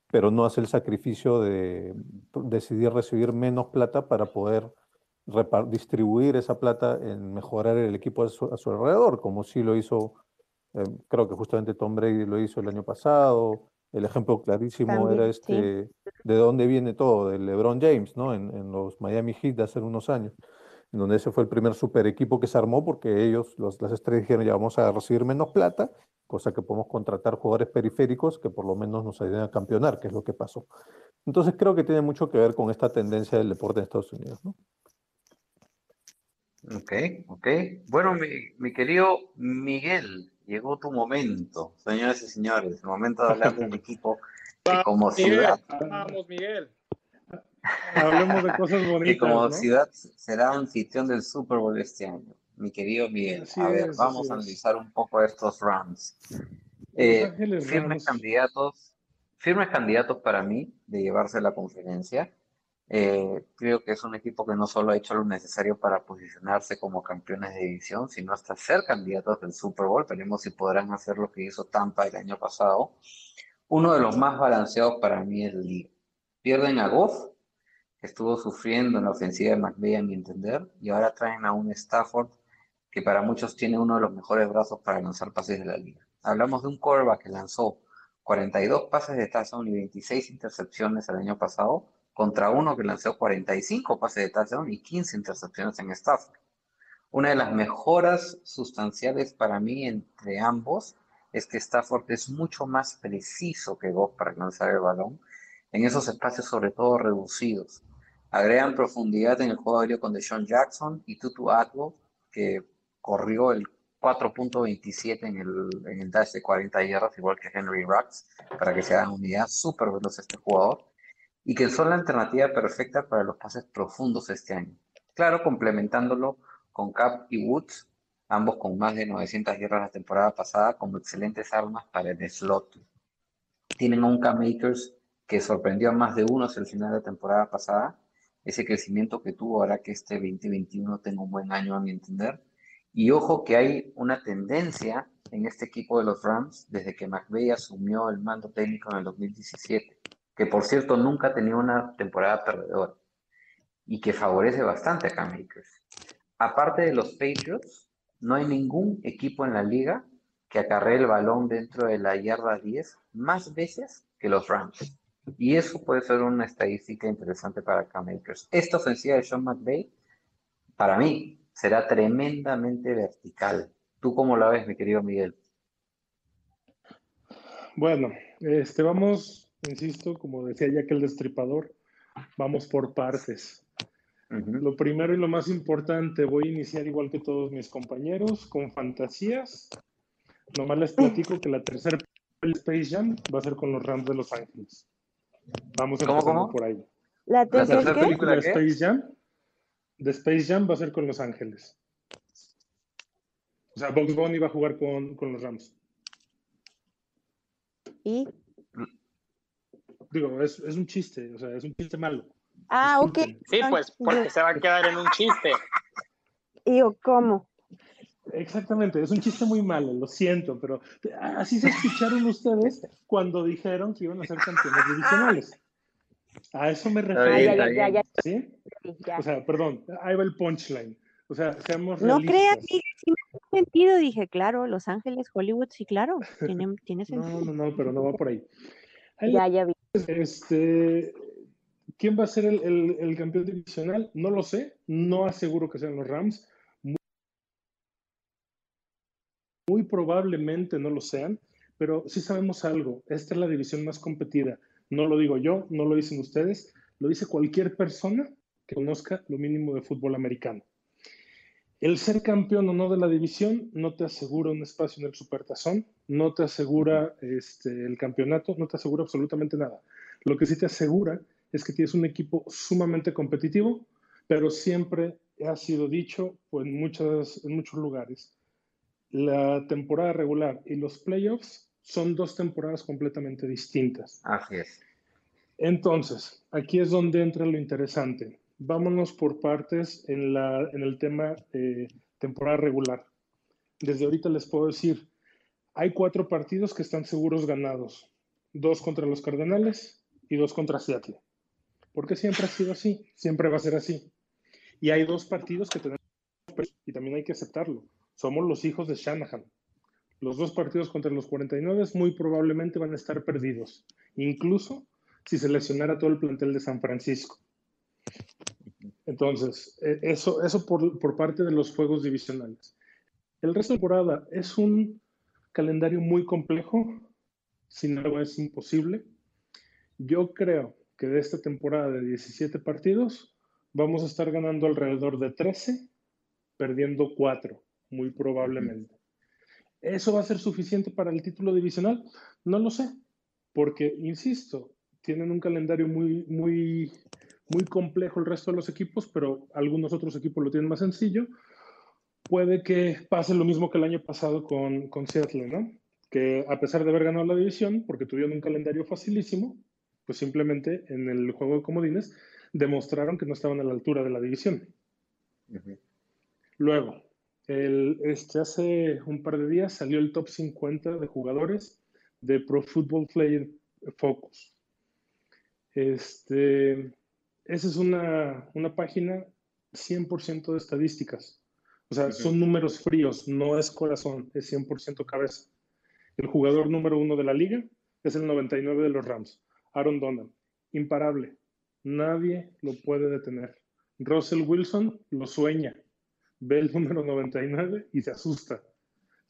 pero no hace el sacrificio de decidir recibir menos plata para poder distribuir esa plata en mejorar el equipo a su, a su alrededor, como sí lo hizo, eh, creo que justamente Tom Brady lo hizo el año pasado. El ejemplo clarísimo También, era sí. este, de dónde viene todo, de LeBron James, ¿no? En, en los Miami Heat de hace unos años, en donde ese fue el primer super equipo que se armó porque ellos, los, las estrellas dijeron, ya vamos a recibir menos plata, cosa que podemos contratar jugadores periféricos que por lo menos nos ayuden a campeonar, que es lo que pasó. Entonces creo que tiene mucho que ver con esta tendencia del deporte en Estados Unidos, ¿no? Ok, ok. Bueno, mi, mi querido Miguel, llegó tu momento, señoras y señores, el momento de hablar de un equipo que como Miguel, ciudad, vamos, Miguel. Hablemos de cosas [laughs] que bonitas, como ¿no? ciudad será anfitrión del Super Bowl este año. Mi querido Miguel, Así a ver, es, vamos a es. analizar un poco estos Rams. Eh, firmes candidatos, firmes candidatos para mí de llevarse la conferencia. Eh, creo que es un equipo que no solo ha hecho lo necesario para posicionarse como campeones de división, sino hasta ser candidatos del Super Bowl. Veremos si podrán hacer lo que hizo Tampa el año pasado. Uno de los más balanceados para mí es liga. Pierden a Goff, que estuvo sufriendo en la ofensiva de McVay a mi entender, y ahora traen a un Stafford que para muchos tiene uno de los mejores brazos para lanzar pases de la liga. Hablamos de un quarterback que lanzó 42 pases de touchdown y 26 intercepciones el año pasado, contra uno que lanzó 45 pases de touchdown y 15 intercepciones en Stafford. Una de las mejoras sustanciales para mí entre ambos es que Stafford es mucho más preciso que Goff para lanzar el balón en esos espacios sobre todo reducidos. Agregan profundidad en el juego aéreo con Deshaun Jackson y Tutu Atwell, que corrió el 4.27 en el, en dash de 40 yardas, igual que Henry Rux, para que se hagan una idea, súper veloz este jugador, y que son la alternativa perfecta para los pases profundos este año. Claro, complementándolo con Cap y Woods, ambos con más de 900 yardas la temporada pasada, como excelentes armas para el slot. Tienen a un Cam Akers que sorprendió a más de uno hacia el final de la temporada pasada. Ese crecimiento que tuvo hará que este 2021 tenga un buen año, a mi entender. Y ojo que hay una tendencia en este equipo de los Rams desde que McVay asumió el mando técnico en el 2017, que por cierto nunca ha tenido una temporada perdedora y que favorece bastante a Cam. Aparte de los Patriots, no hay ningún equipo en la liga que acarree el balón dentro de la yarda 10 más veces que los Rams. Y eso puede ser una estadística interesante para Cam Akers. Esta ofensiva de Sean McVay, para mí, será tremendamente vertical. ¿Tú cómo la ves, mi querido Miguel? Bueno, este, vamos, insisto, como decía ya que el destripador, vamos por partes. Lo primero y lo más importante, voy a iniciar igual que todos mis compañeros, con fantasías. Nomás les platico que la tercera Space Jam va a ser con los Rams de Los Ángeles. Vamos ¿Cómo, empezando cómo? por ahí. ¿La La tercera película de? Space Jam, de Space Jam va a ser con Los Ángeles. O sea, Bugs Bunny va a jugar con, con los Rams. ¿Y? Digo, es, es un chiste, o sea, es un chiste malo. Ah, ok. Sí, pues, porque se va a quedar en un chiste. [laughs] ¿Y yo cómo? Exactamente, es un chiste muy malo, lo siento, pero así se escucharon ustedes cuando dijeron que iban a ser campeones divisionales. A eso me Ah, refiero. está ya, ya, bien. ya, ¿Sí? sí, ya. O sea, perdón, ahí va el punchline. O sea, seamos No creas, dije, sí me hace sentido. Dije, claro, Los Ángeles, Hollywood, sí, claro. Tiene, tiene No, sentido. no, no, pero no va por ahí. Ahí Ya, ya vi. Este, ¿quién va a ser el, campeón divisional? No lo sé, no aseguro que sean los Rams. Muy, muy probablemente no lo sean, pero sí sabemos algo. Esta es la división más competida. No lo digo yo, no lo dicen ustedes, lo dice cualquier persona que conozca lo mínimo de fútbol americano. El ser campeón o no de la división no te asegura un espacio en el supertazón, no te asegura este, el campeonato, no te asegura absolutamente nada. Lo que sí te asegura es que tienes un equipo sumamente competitivo, pero siempre ha sido dicho pues, en, muchas, en muchos lugares. La temporada regular y los playoffs son dos temporadas completamente distintas. Así es. Entonces, aquí es donde entra lo interesante. Vámonos por partes en, la, en el tema eh, temporada regular. Desde ahorita les puedo decir, hay cuatro partidos que están seguros ganados. Dos contra los Cardenales y dos contra Seattle. Porque siempre ha sido así, siempre va a ser así. Y hay dos partidos que tenemos, y también hay que aceptarlo. Somos los hijos de Shanahan. Los dos partidos contra los 49 muy probablemente van a estar perdidos, incluso si se lesionara todo el plantel de San Francisco. Entonces, eh, eso, eso por, por parte de los juegos divisionales. El resto de temporada es un calendario muy complejo, sin embargo es imposible. Yo creo que de esta temporada de 17 partidos vamos a estar ganando alrededor de 13 perdiendo cuatro, muy probablemente. ¿Eso va a ser suficiente para el título divisional? No lo sé, porque, insisto, tienen un calendario muy, muy, muy complejo el resto de los equipos, pero algunos otros equipos lo tienen más sencillo. Puede que pase lo mismo que el año pasado con, con Seattle, ¿no? Que a pesar de haber ganado la división, porque tuvieron un calendario facilísimo, pues simplemente en el juego de comodines demostraron que no estaban a la altura de la división. Luego, el, este, hace un par de días salió el top 50 de jugadores de Pro Football Player Focus. Este, esa es una, una página 100% de estadísticas. O sea, son números fríos, no es corazón, es 100% cabeza. El jugador número uno de la liga es el 99 de los Rams, Aaron Donald. Imparable. Nadie lo puede detener. Russell Wilson lo sueña. Ve el número 99 y se asusta.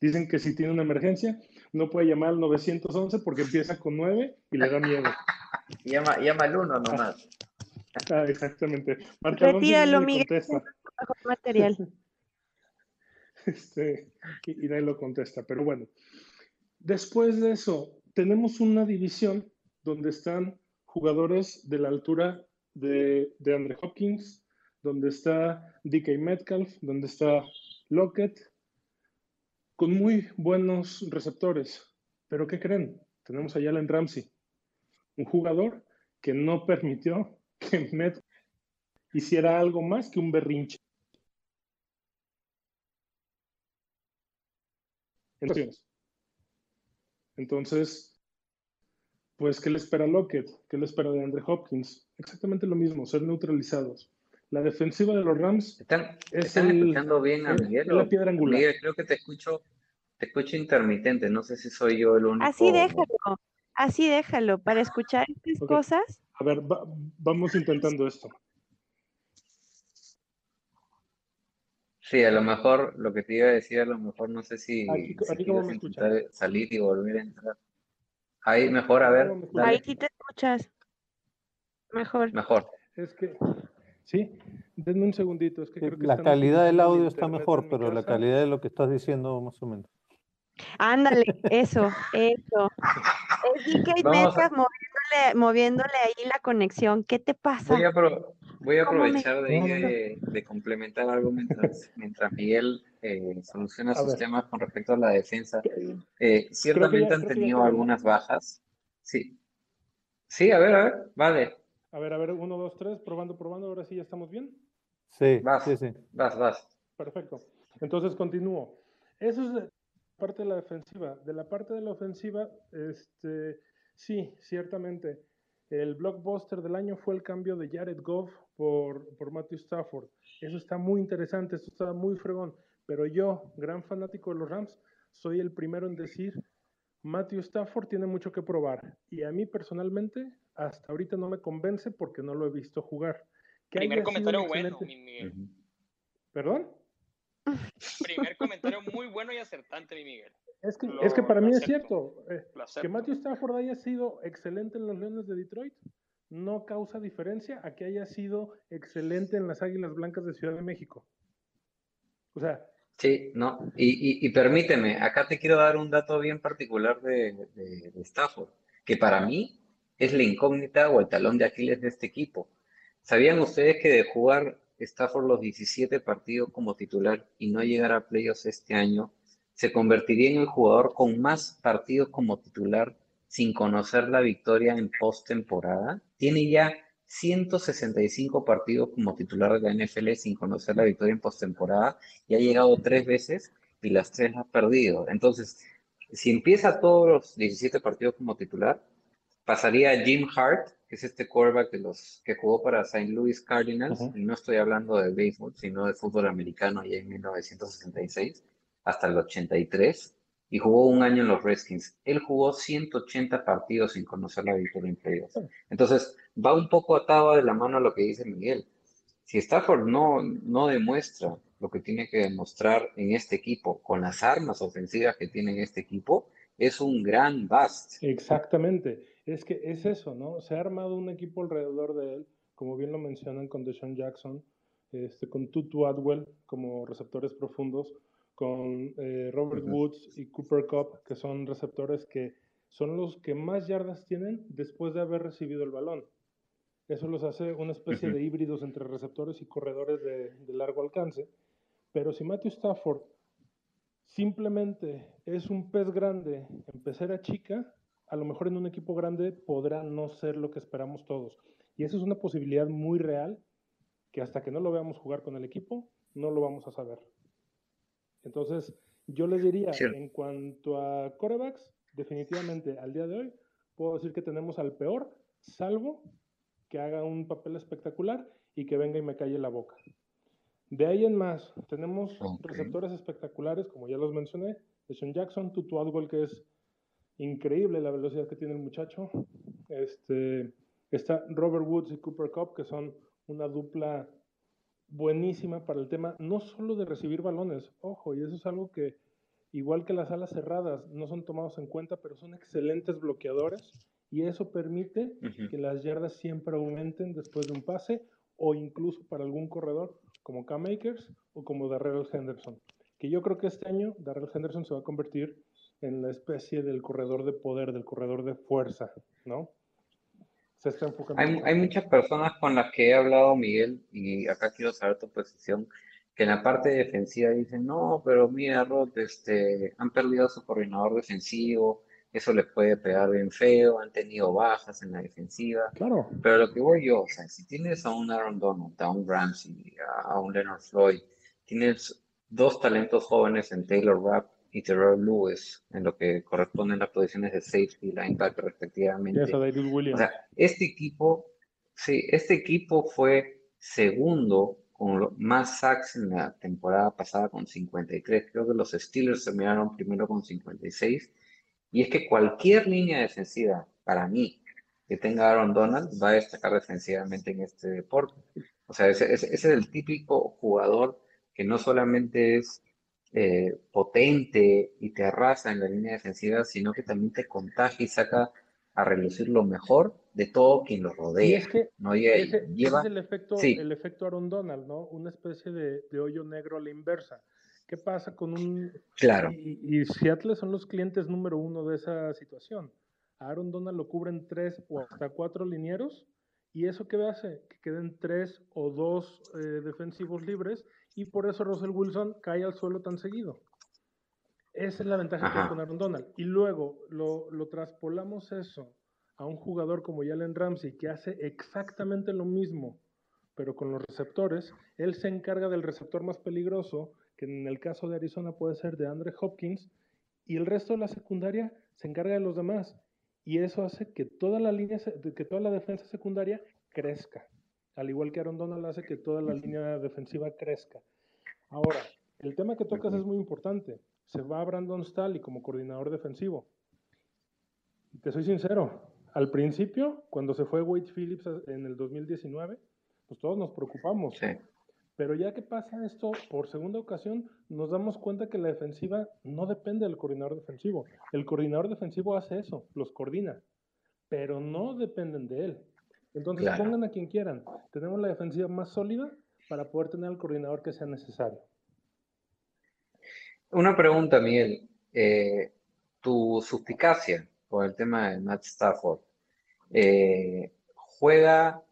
Dicen que si tiene una emergencia, no puede llamar al 911 porque empieza con 9 y le da miedo. [laughs] llama, llama al 1 nomás. Ah, exactamente. Marca Retíralo, Miguel. Mejor material. [laughs] Este, y, y nadie lo contesta. Pero bueno, después de eso, tenemos una división donde están jugadores de la altura de, de Andre Hopkins, donde está DK Metcalf, donde está Lockett, con muy buenos receptores. Pero ¿qué creen? Tenemos a Jalen Ramsey, un jugador que no permitió que Met hiciera algo más que un berrinche. Entonces, pues, ¿qué le espera Lockett? ¿Qué le espera de Andre Hopkins? Exactamente lo mismo, ser neutralizados. La defensiva de los Rams ¿Están, es están el- escuchando bien a Miguel? es la piedra angular. Miguel, creo que te escucho, te escucho intermitente. No sé si soy yo el único. Así déjalo, así déjalo, para escuchar estas cosas. A ver, va- vamos intentando esto. Sí, a lo mejor lo que te iba a decir, a lo mejor no sé si, Aquí- si aquí cómo quieres me intentar salir y volver a entrar. Ahí mejor, a ver. Ahí sí te escuchas. Mejor. mejor. Es que, sí, denme un segundito. Es que creo que La están calidad del audio está internet mejor, en mi pero la casa. calidad de lo que estás diciendo más o menos. Ándale, [laughs] eso, eso. Es DK Vamos a- Metcalf moviéndole, moviéndole ahí la conexión. ¿Qué te pasa? Voy a, voy a ¿Cómo me- aprovechar de, de- de complementar algo mientras, [laughs] mientras Miguel eh, soluciona A sus ver. temas con respecto a la defensa. Eh, ciertamente han tenido algunas bajas. Sí. Sí, a ver, a ver, vale, A ver, a ver, uno, dos, tres, probando, probando. Ahora sí ya estamos bien. Sí, Vas. sí, sí. vas, vas. Perfecto. Entonces continúo. Eso es de parte de la defensiva. De la parte de la ofensiva, este, sí, ciertamente. El blockbuster del año fue el cambio de Jared Goff por, por Matthew Stafford. Eso está muy interesante, eso está muy fregón. Pero yo, gran fanático de los Rams, soy el primero en decir, Matthew Stafford tiene mucho que probar. Y a mí personalmente, hasta ahorita no me convence porque no lo he visto jugar. Que Primer comentario un bueno, excelente- mi Miguel. ¿Perdón? [laughs] Primer comentario muy bueno y acertante, mi Miguel. Es que, Lo- es que para mí es cierto. eh, que. Matthew Stafford haya sido excelente en los Leones de Detroit no causa diferencia a que haya sido excelente en las Águilas Blancas de Ciudad de México. O sea, Sí, no. Y, y- y permíteme, acá te quiero dar un dato bien particular de, de, de Stafford, que para mí es la incógnita o el talón de Aquiles de este equipo. ¿Sabían ustedes que de jugar Stafford los 17 partidos como titular y no llegar a playoffs este año, se convertiría en el jugador con más partidos como titular sin conocer la victoria en postemporada? Tiene ya 165 partidos como titular de la NFL sin conocer la victoria en postemporada y ha llegado tres veces y las tres las ha perdido. Entonces, si empieza todos los 17 partidos como titular, pasaría a Jim Hart, que es este quarterback de los que jugó para St. Louis Cardinals, y no estoy hablando de béisbol, sino de fútbol americano ya en 1966 hasta el 83, y jugó un año en los Redskins. Él jugó 180 partidos sin conocer la victoria en playoffs. Entonces, va un poco atado de la mano a lo que dice Miguel. Si Stafford no, no demuestra lo que tiene que demostrar en este equipo, con las armas ofensivas que tiene en este equipo, es un gran bust. exactamente. Es que es eso, ¿no? Se ha armado un equipo alrededor de él, como bien lo mencionan con Deshaun Jackson, este, con Tutu Atwell como receptores profundos, con eh, Robert Woods y Cooper Cup, que son receptores que son los que más yardas tienen después de haber recibido el balón. Eso los hace una especie de híbridos entre receptores y corredores de, de largo alcance. Pero si Matthew Stafford simplemente es un pez grande en pecera chica, a lo mejor en un equipo grande podrá no ser lo que esperamos todos. Y eso es una posibilidad muy real que hasta que no lo veamos jugar con el equipo, no lo vamos a saber. Entonces, yo les diría, en cuanto a corebacks, definitivamente al día de hoy, puedo decir que tenemos al peor, salvo que haga un papel espectacular y que venga y me calle la boca. De ahí en más, tenemos receptores espectaculares, como ya los mencioné, de Sean Jackson, Tutu Adwell, que es increíble la velocidad que tiene el muchacho. Este, está Robert Woods y Cooper Cup, que son una dupla buenísima para el tema, no solo de recibir balones, ojo, y eso es algo que, igual que las alas cerradas, no son tomados en cuenta, pero son excelentes bloqueadores y eso permite que las yardas siempre aumenten después de un pase o incluso para algún corredor como Cam Makers o como Darrell Henderson. Que yo creo que este año Darrell Henderson se va a convertir en la especie del corredor de poder, del corredor de fuerza, ¿no? Se está enfocando. Hay, hay muchas personas con las que he hablado, Miguel, y acá quiero saber tu posición, que en la parte defensiva dicen, no, pero mira, Rod, este, han perdido a su coordinador defensivo, eso les puede pegar bien feo, han tenido bajas en la defensiva. Claro. Pero lo que voy yo, o sea, si tienes a un Aaron Donald, a un Ramsey, a un Leonard Floyd, tienes dos talentos jóvenes en Taylor Rapp y Terrell Lewis, en lo que corresponden las posiciones de safety y linebacker respectivamente. O sea, este equipo, sí, este equipo fue segundo con más sacks en la temporada pasada con 53. Creo que los Steelers terminaron primero con 56 y es que cualquier línea defensiva, para mí, que tenga Aaron Donald, va a destacar defensivamente en este deporte. O sea, ese, es el típico jugador que no solamente es eh, potente y te arrasa en la línea defensiva, sino que también te contagia y saca a relucir lo mejor de todo quien lo rodea. Y es que ¿no? ese, es el efecto, el efecto Aaron Donald, ¿no? Una especie de, de hoyo negro a la inversa. ¿Qué pasa con un... Claro. Y, Seattle son los clientes número uno de esa situación. Aaron Donald lo cubren tres o hasta cuatro linieros. ¿Y eso qué hace? Que queden tres o dos eh, defensivos libres y por eso Russell Wilson cae al suelo tan seguido. Esa es la ventaja que con Aaron Donald. Y luego lo, lo traspolamos eso a un jugador como Jalen Ramsey que hace exactamente lo mismo, pero con los receptores. Él se encarga del receptor más peligroso que en el caso de Arizona puede ser de Andre Hopkins, y el resto de la secundaria se encarga de los demás. Y eso hace que toda la línea, que toda la defensa secundaria crezca. Al igual que Aaron Donald hace que toda la línea defensiva crezca. Ahora, el tema que tocas es muy importante. Se va Brandon Staley como coordinador defensivo. Te soy sincero, al principio, cuando se fue Wade Phillips en el 2019, pues todos nos preocupamos. Sí. Pero ya que pasa esto por segunda ocasión, nos damos cuenta que la defensiva no depende del coordinador defensivo. El coordinador defensivo hace eso, los coordina, pero no dependen de él. Entonces pongan a quien quieran. Tenemos la defensiva más sólida para poder tener el coordinador que sea necesario. Una pregunta, Miguel. Eh, tu suspicacia por el tema de Matt Stafford, eh, ¿juega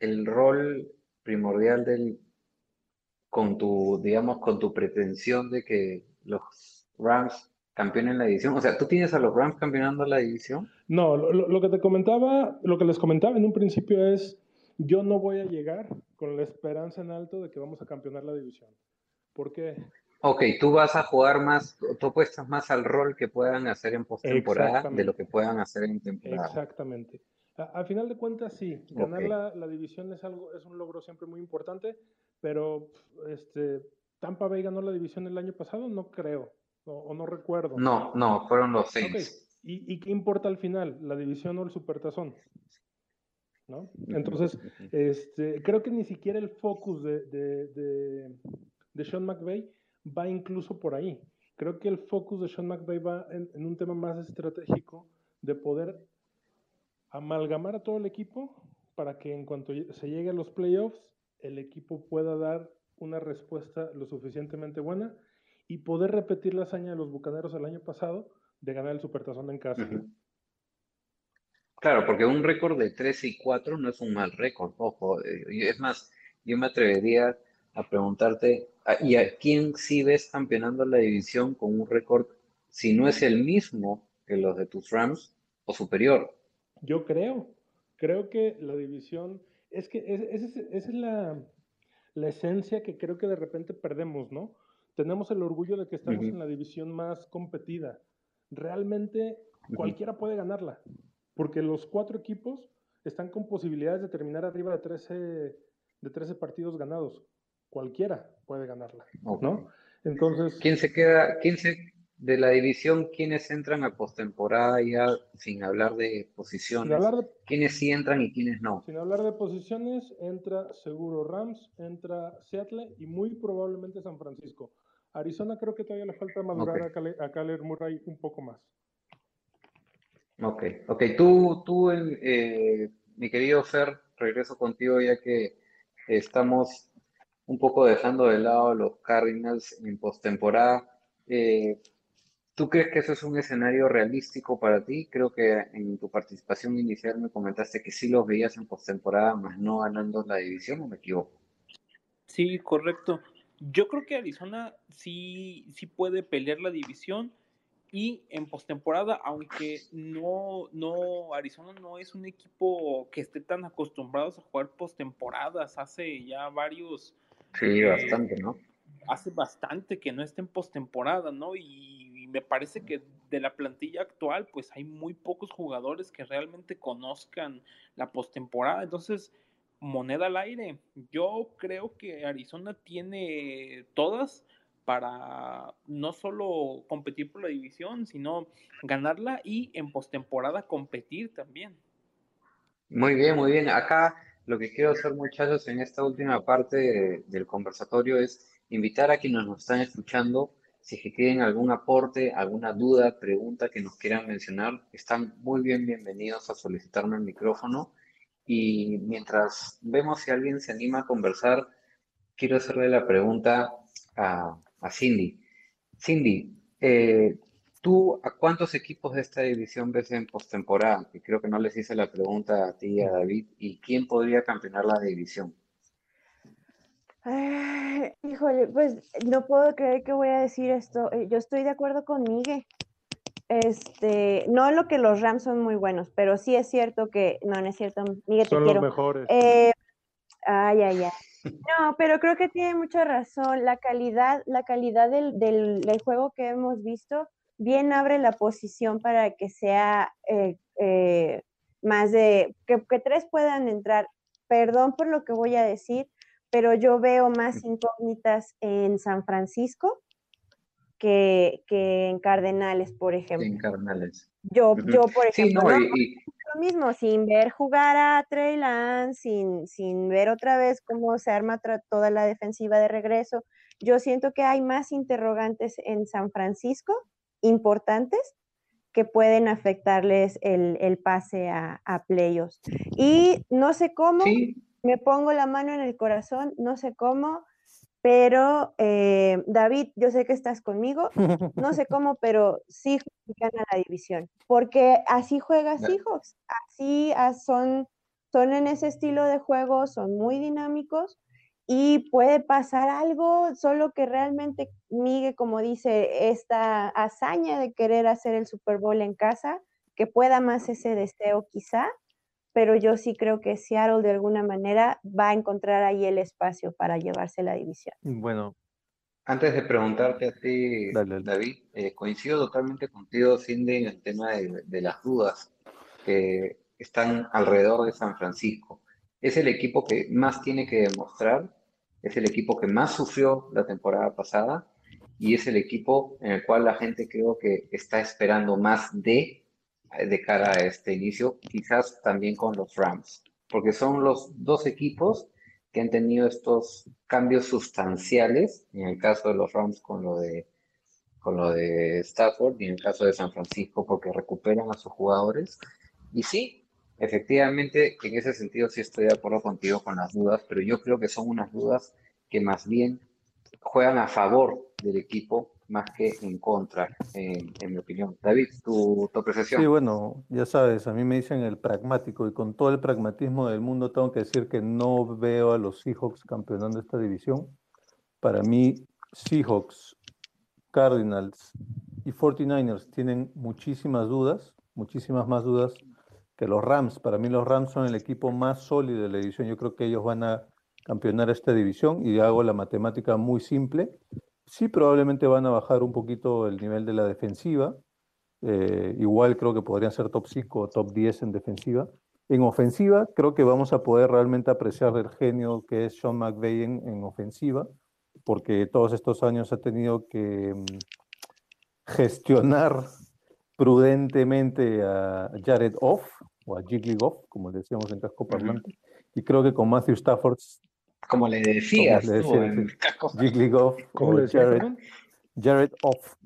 el rol primordial del con tu, digamos, con tu pretensión de que los Rams campeonen la división? O sea, ¿tú tienes a los Rams campeonando la división? No, lo, que te comentaba, lo que les comentaba en un principio es, yo no voy a llegar con la esperanza en alto de que vamos a campeonar la división. ¿Por qué? Ok, tú vas a jugar más, tú apuestas más al rol que puedan hacer en postemporada de lo que puedan hacer en temporada. Exactamente. Al final de cuentas, sí, ganar la, la, división es algo, es un logro siempre muy importante, pero este, Tampa Bay ganó la división el año pasado, no creo, o, no recuerdo. No, no, fueron los seis. ¿Y, qué importa al final, la división o el supertazón? ¿No? Entonces, este, creo que ni siquiera el focus de, de, de, Sean McVay va incluso por ahí. Creo que el focus de Sean McVay va en, en un tema más estratégico de poder amalgamar a todo el equipo para que en cuanto se llegue a los playoffs el equipo pueda dar una respuesta lo suficientemente buena y poder repetir la hazaña de los Bucaneros el año pasado de ganar el Supertazón en casa. Claro, porque un récord de 13 y 4 no es un mal récord, ojo. eh, Es más, yo me atrevería a preguntarte, ¿a- ¿y a quién sí ves campeonando la división con un récord, si no es el mismo que los de tus Rams, o superior? Yo creo, creo que la división, es que es- es- es- esa es la, la esencia que creo que de repente perdemos, ¿no? Tenemos el orgullo de que estamos en la división más competida. Realmente cualquiera puede ganarla, porque los cuatro equipos están con posibilidades de terminar arriba de 13, de 13 partidos ganados. Cualquiera puede ganarla. ¿no? Entonces, ¿Quién se queda, quién se, de la división, quiénes entran a postemporada ya sin hablar de sin posiciones? hablar de ¿Quiénes sí entran y quiénes no? Sin hablar de posiciones, entra seguro Rams, entra Seattle y muy probablemente San Francisco. Arizona creo que todavía le falta madurar a, Cale- a Kyler Murray un poco más. Ok, ok. Tú, tú, eh, mi querido Fer, regreso contigo ya que estamos un poco dejando de lado los Cardinals en postemporada. Eh, ¿tú crees que eso es un escenario realístico para ti? Creo que en tu participación inicial me comentaste que sí los veías en postemporada, más no ganando la división, ¿o me equivoco? Sí, correcto. Yo creo que Arizona sí, sí puede pelear la división y en postemporada, aunque no, no, Arizona no es un equipo que esté tan acostumbrados a jugar postemporadas, hace ya varios, Sí, Eh, bastante, ¿no? hace bastante que no está en postemporada, ¿no? Y, y me parece que de la plantilla actual, pues hay muy pocos jugadores que realmente conozcan la postemporada. Entonces, moneda al aire. Yo creo que Arizona tiene todas para no solo competir por la división, sino ganarla y en postemporada competir también. Muy bien, muy bien. Acá lo que quiero hacer, muchachos, en esta última parte de- del conversatorio es invitar a quienes nos están escuchando, si es que tienen algún aporte, alguna duda, pregunta que nos quieran mencionar, están muy bien bienvenidos a solicitarme el micrófono. Y mientras vemos si alguien se anima a conversar, quiero hacerle la pregunta a, Cindy. Cindy, eh, ¿tú a cuántos equipos de esta división ves en postemporada? Que creo que no les hice la pregunta a ti y a David. ¿Y quién podría campeonar la división? Híjole, pues no puedo creer que voy a decir esto. Eh, Yo estoy de acuerdo con Miguel. Este, no lo que los Rams son muy buenos, pero sí es cierto que, no, no es cierto, Miguel, te Son los quiero. mejores. Eh, ay, ay, ay. [laughs] No, pero creo que tiene mucha razón. La calidad, la calidad del, del, del juego que hemos visto bien abre la posición para que sea eh, eh, más de, que, que tres puedan entrar. Perdón por lo que voy a decir, pero yo veo más incógnitas en San Francisco que, que en Cardenales, por ejemplo. En Cardenales. Yo, yo, por Sí, ejemplo, no, no, y, y- lo mismo, sin ver jugar a Trey Lance, sin, sin ver otra vez cómo se arma toda la defensiva de regreso, yo siento que hay más interrogantes en San Francisco importantes que pueden afectarles el, el pase a, a playoffs. Y no sé cómo, sí, me pongo la mano en el corazón, no sé cómo, pero eh, David, yo sé que estás conmigo, no sé [laughs] cómo, pero sí gana la división, porque así juega Ya. Seahawks, así ah, son, son en ese estilo de juego, son muy dinámicos y puede pasar algo, solo que realmente Miguel, como dice, esta hazaña de querer hacer el Super Bowl en casa, que pueda más ese deseo quizá, pero yo sí creo que Seattle de alguna manera va a encontrar ahí el espacio para llevarse la división. Bueno, antes de preguntarte a ti, Dale, dale. David, eh, coincido totalmente contigo, Cindy, en el tema de, de las dudas que están alrededor de San Francisco. Es el equipo que más tiene que demostrar, es el equipo que más sufrió la temporada pasada y es el equipo en el cual la gente creo que está esperando más de, de cara a este inicio, quizás también con los Rams, porque son los dos equipos que han tenido estos cambios sustanciales, en el caso de los Rams con lo de, con lo de Stafford y en el caso de San Francisco porque recuperan a sus jugadores. Y sí, Efectivamente, en ese sentido sí estoy de acuerdo contigo con las dudas, pero yo creo que son unas dudas que más bien juegan a favor del equipo más que en contra, en, en mi opinión. David, tu, tu apreciación. Sí, bueno, ya sabes, a mí me dicen el pragmático y con todo el pragmatismo del mundo tengo que decir que no veo a los Seahawks campeonando esta división. Para mí, Seahawks, Cardinals y 49ers tienen muchísimas dudas, muchísimas más dudas que los Rams. Para mí los Rams son el equipo más sólido de la división. Yo creo que ellos van a campeonar esta división y hago la matemática muy simple. Sí, probablemente van a bajar un poquito el nivel de la defensiva. Eh, igual creo que podrían ser top 5 o top 10 en defensiva. En ofensiva, creo que vamos a poder realmente apreciar el genio que es Sean McVay en, en ofensiva, porque todos estos años ha tenido que mm, gestionar prudentemente a Jared Off o a Jiggly Goff, como decíamos en casco parlante. Y creo que con Matthew Stafford, Como le decías le tú, decía, en sí. casco- Jiggly Goff ¿Cómo o le decías, Jared? Jared Off.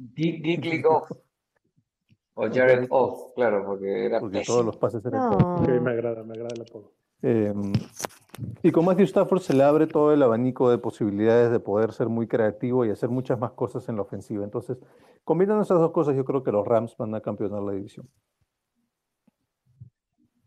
O Jared Off, claro, porque era porque pésimo. todos los pases eran No. me agrada, me agrada el apodo. Eh, y con Matthew Stafford se le abre todo el abanico de posibilidades de poder ser muy creativo y hacer muchas más cosas en la ofensiva. Entonces, combinando esas dos cosas, yo creo que los Rams van a campeonar la división.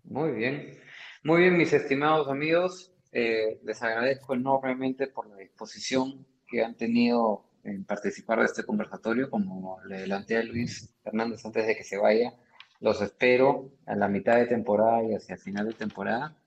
Muy bien. Muy bien, mis estimados amigos. Eh, les agradezco enormemente por la disposición que han tenido en participar de este conversatorio. Como le adelanté a Luis Hernández antes de que se vaya, los espero a la mitad de temporada y hacia el final de temporada.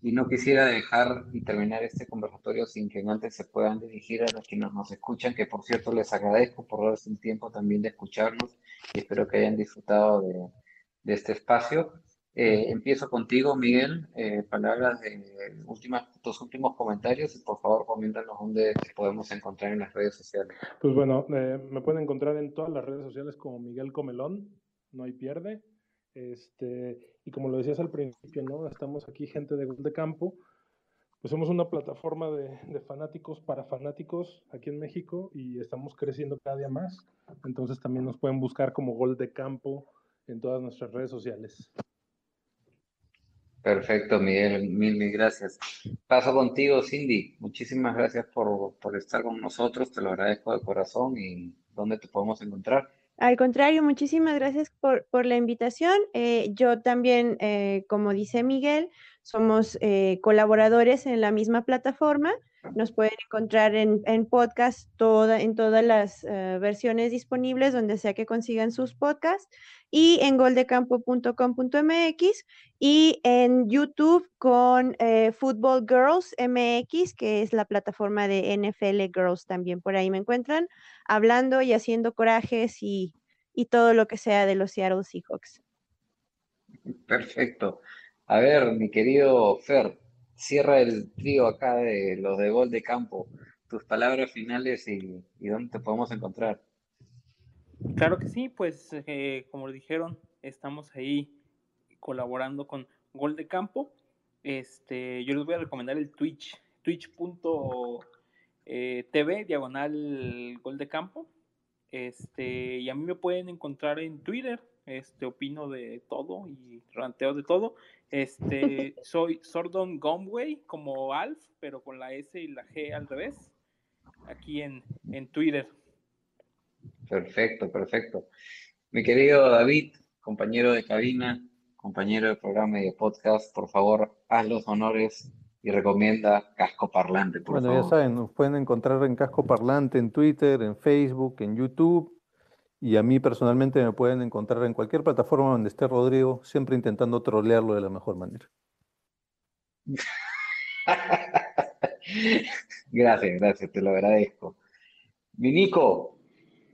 Y no quisiera dejar y terminar este conversatorio sin que antes se puedan dirigir a los que nos, escuchan, que por cierto les agradezco por darse un tiempo también de escucharnos y espero que hayan disfrutado de este espacio. Eh, empiezo contigo, Miguel. Eh, palabras de últimas, tus últimos comentarios y por favor coméntanos dónde podemos encontrar en las redes sociales. Pues bueno, eh, me pueden encontrar en todas las redes sociales como Miguel Comelón, no hay pierde. Este, y como lo decías al principio, ¿no? Estamos aquí, gente de Gol de Campo. Pues somos una plataforma de fanáticos para fanáticos aquí en México y estamos creciendo cada día más. Entonces también nos pueden buscar como Gol de Campo en todas nuestras redes sociales. Perfecto, Miguel, mil, mil gracias. Paso contigo, Cindy. Muchísimas gracias por, por estar con nosotros, te lo agradezco de corazón y dónde te podemos encontrar. Al contrario, muchísimas gracias por, por la invitación. Eh, yo también, eh, como dice Miguel, somos eh, colaboradores en la misma plataforma. Nos pueden encontrar en, en podcast toda, en todas las eh, versiones disponibles, donde sea que consigan sus podcasts, y en goldecampo.com.mx y en YouTube con eh, Football Girls MX, que es la plataforma de NFL Girls también. Por ahí me encuentran hablando y haciendo corajes y, y todo lo que sea de los Seattle Seahawks. Perfecto. A ver, mi querido Fer, cierra el trío acá de los de gol de campo. Tus palabras finales y, dónde te podemos encontrar. Claro que sí, pues eh, como dijeron, estamos ahí colaborando con Gol de Campo. Este, yo les voy a recomendar el Twitch, twitch.tv, diagonal Gol de Campo. Este, y a mí me pueden encontrar en Twitter, este, opino de todo y ranteo de todo. Este, [laughs] soy Sordon Gomway, como Alf, pero con la S y la G al revés, aquí en, en Twitter. Perfecto, perfecto. Mi querido David, compañero de cabina, compañero de programa y de podcast, por favor, haz los honores y recomienda Casco Parlante, por Bueno, ya favor. saben, nos pueden encontrar en Casco Parlante, en Twitter, en Facebook, en YouTube. Y a mí personalmente me pueden encontrar en cualquier plataforma donde esté Rodrigo, siempre intentando trolearlo de la mejor manera. [laughs] Gracias, gracias, te lo agradezco. Mi Nico,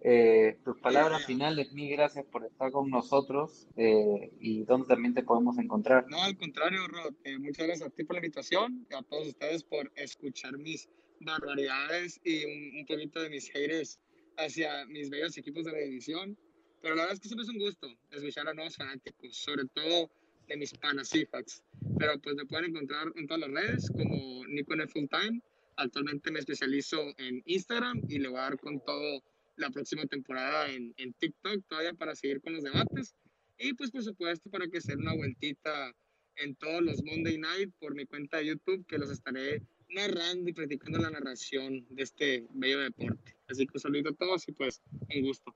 eh, tus palabras finales, mil gracias por estar con nosotros eh, y dónde también te podemos encontrar. No, al contrario, Rod. eh, muchas gracias a ti por la invitación y a todos ustedes por escuchar mis barbaridades y un, un poquito de mis haters hacia mis bellos equipos de la división. Pero la verdad es que siempre es un gusto escuchar a nuevos fanáticos, sobre todo de mis panas Seahawks. Pero pues me pueden encontrar en todas las redes como Nico en Full Time. Actualmente me especializo en Instagram y le voy a dar con todo la próxima temporada en, en TikTok todavía para seguir con los debates. Y pues por supuesto para que se den una vueltita en todos los Monday Night por mi cuenta de YouTube, que los estaré narrando y practicando la narración de este bello deporte. Así que un saludo a todos y pues un gusto.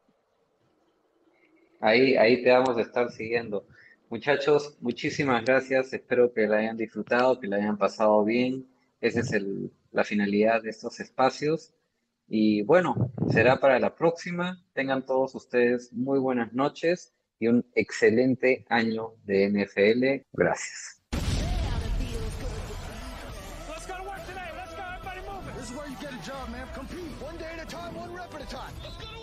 Ahí, ahí te vamos a estar siguiendo. Muchachos, muchísimas gracias. Espero que la hayan disfrutado, que la hayan pasado bien. Esa es el, la finalidad de estos espacios. Y bueno, será para la próxima. Tengan todos ustedes muy buenas noches y un excelente año de NFL. Gracias. One day time, one rep at a time. Let's go.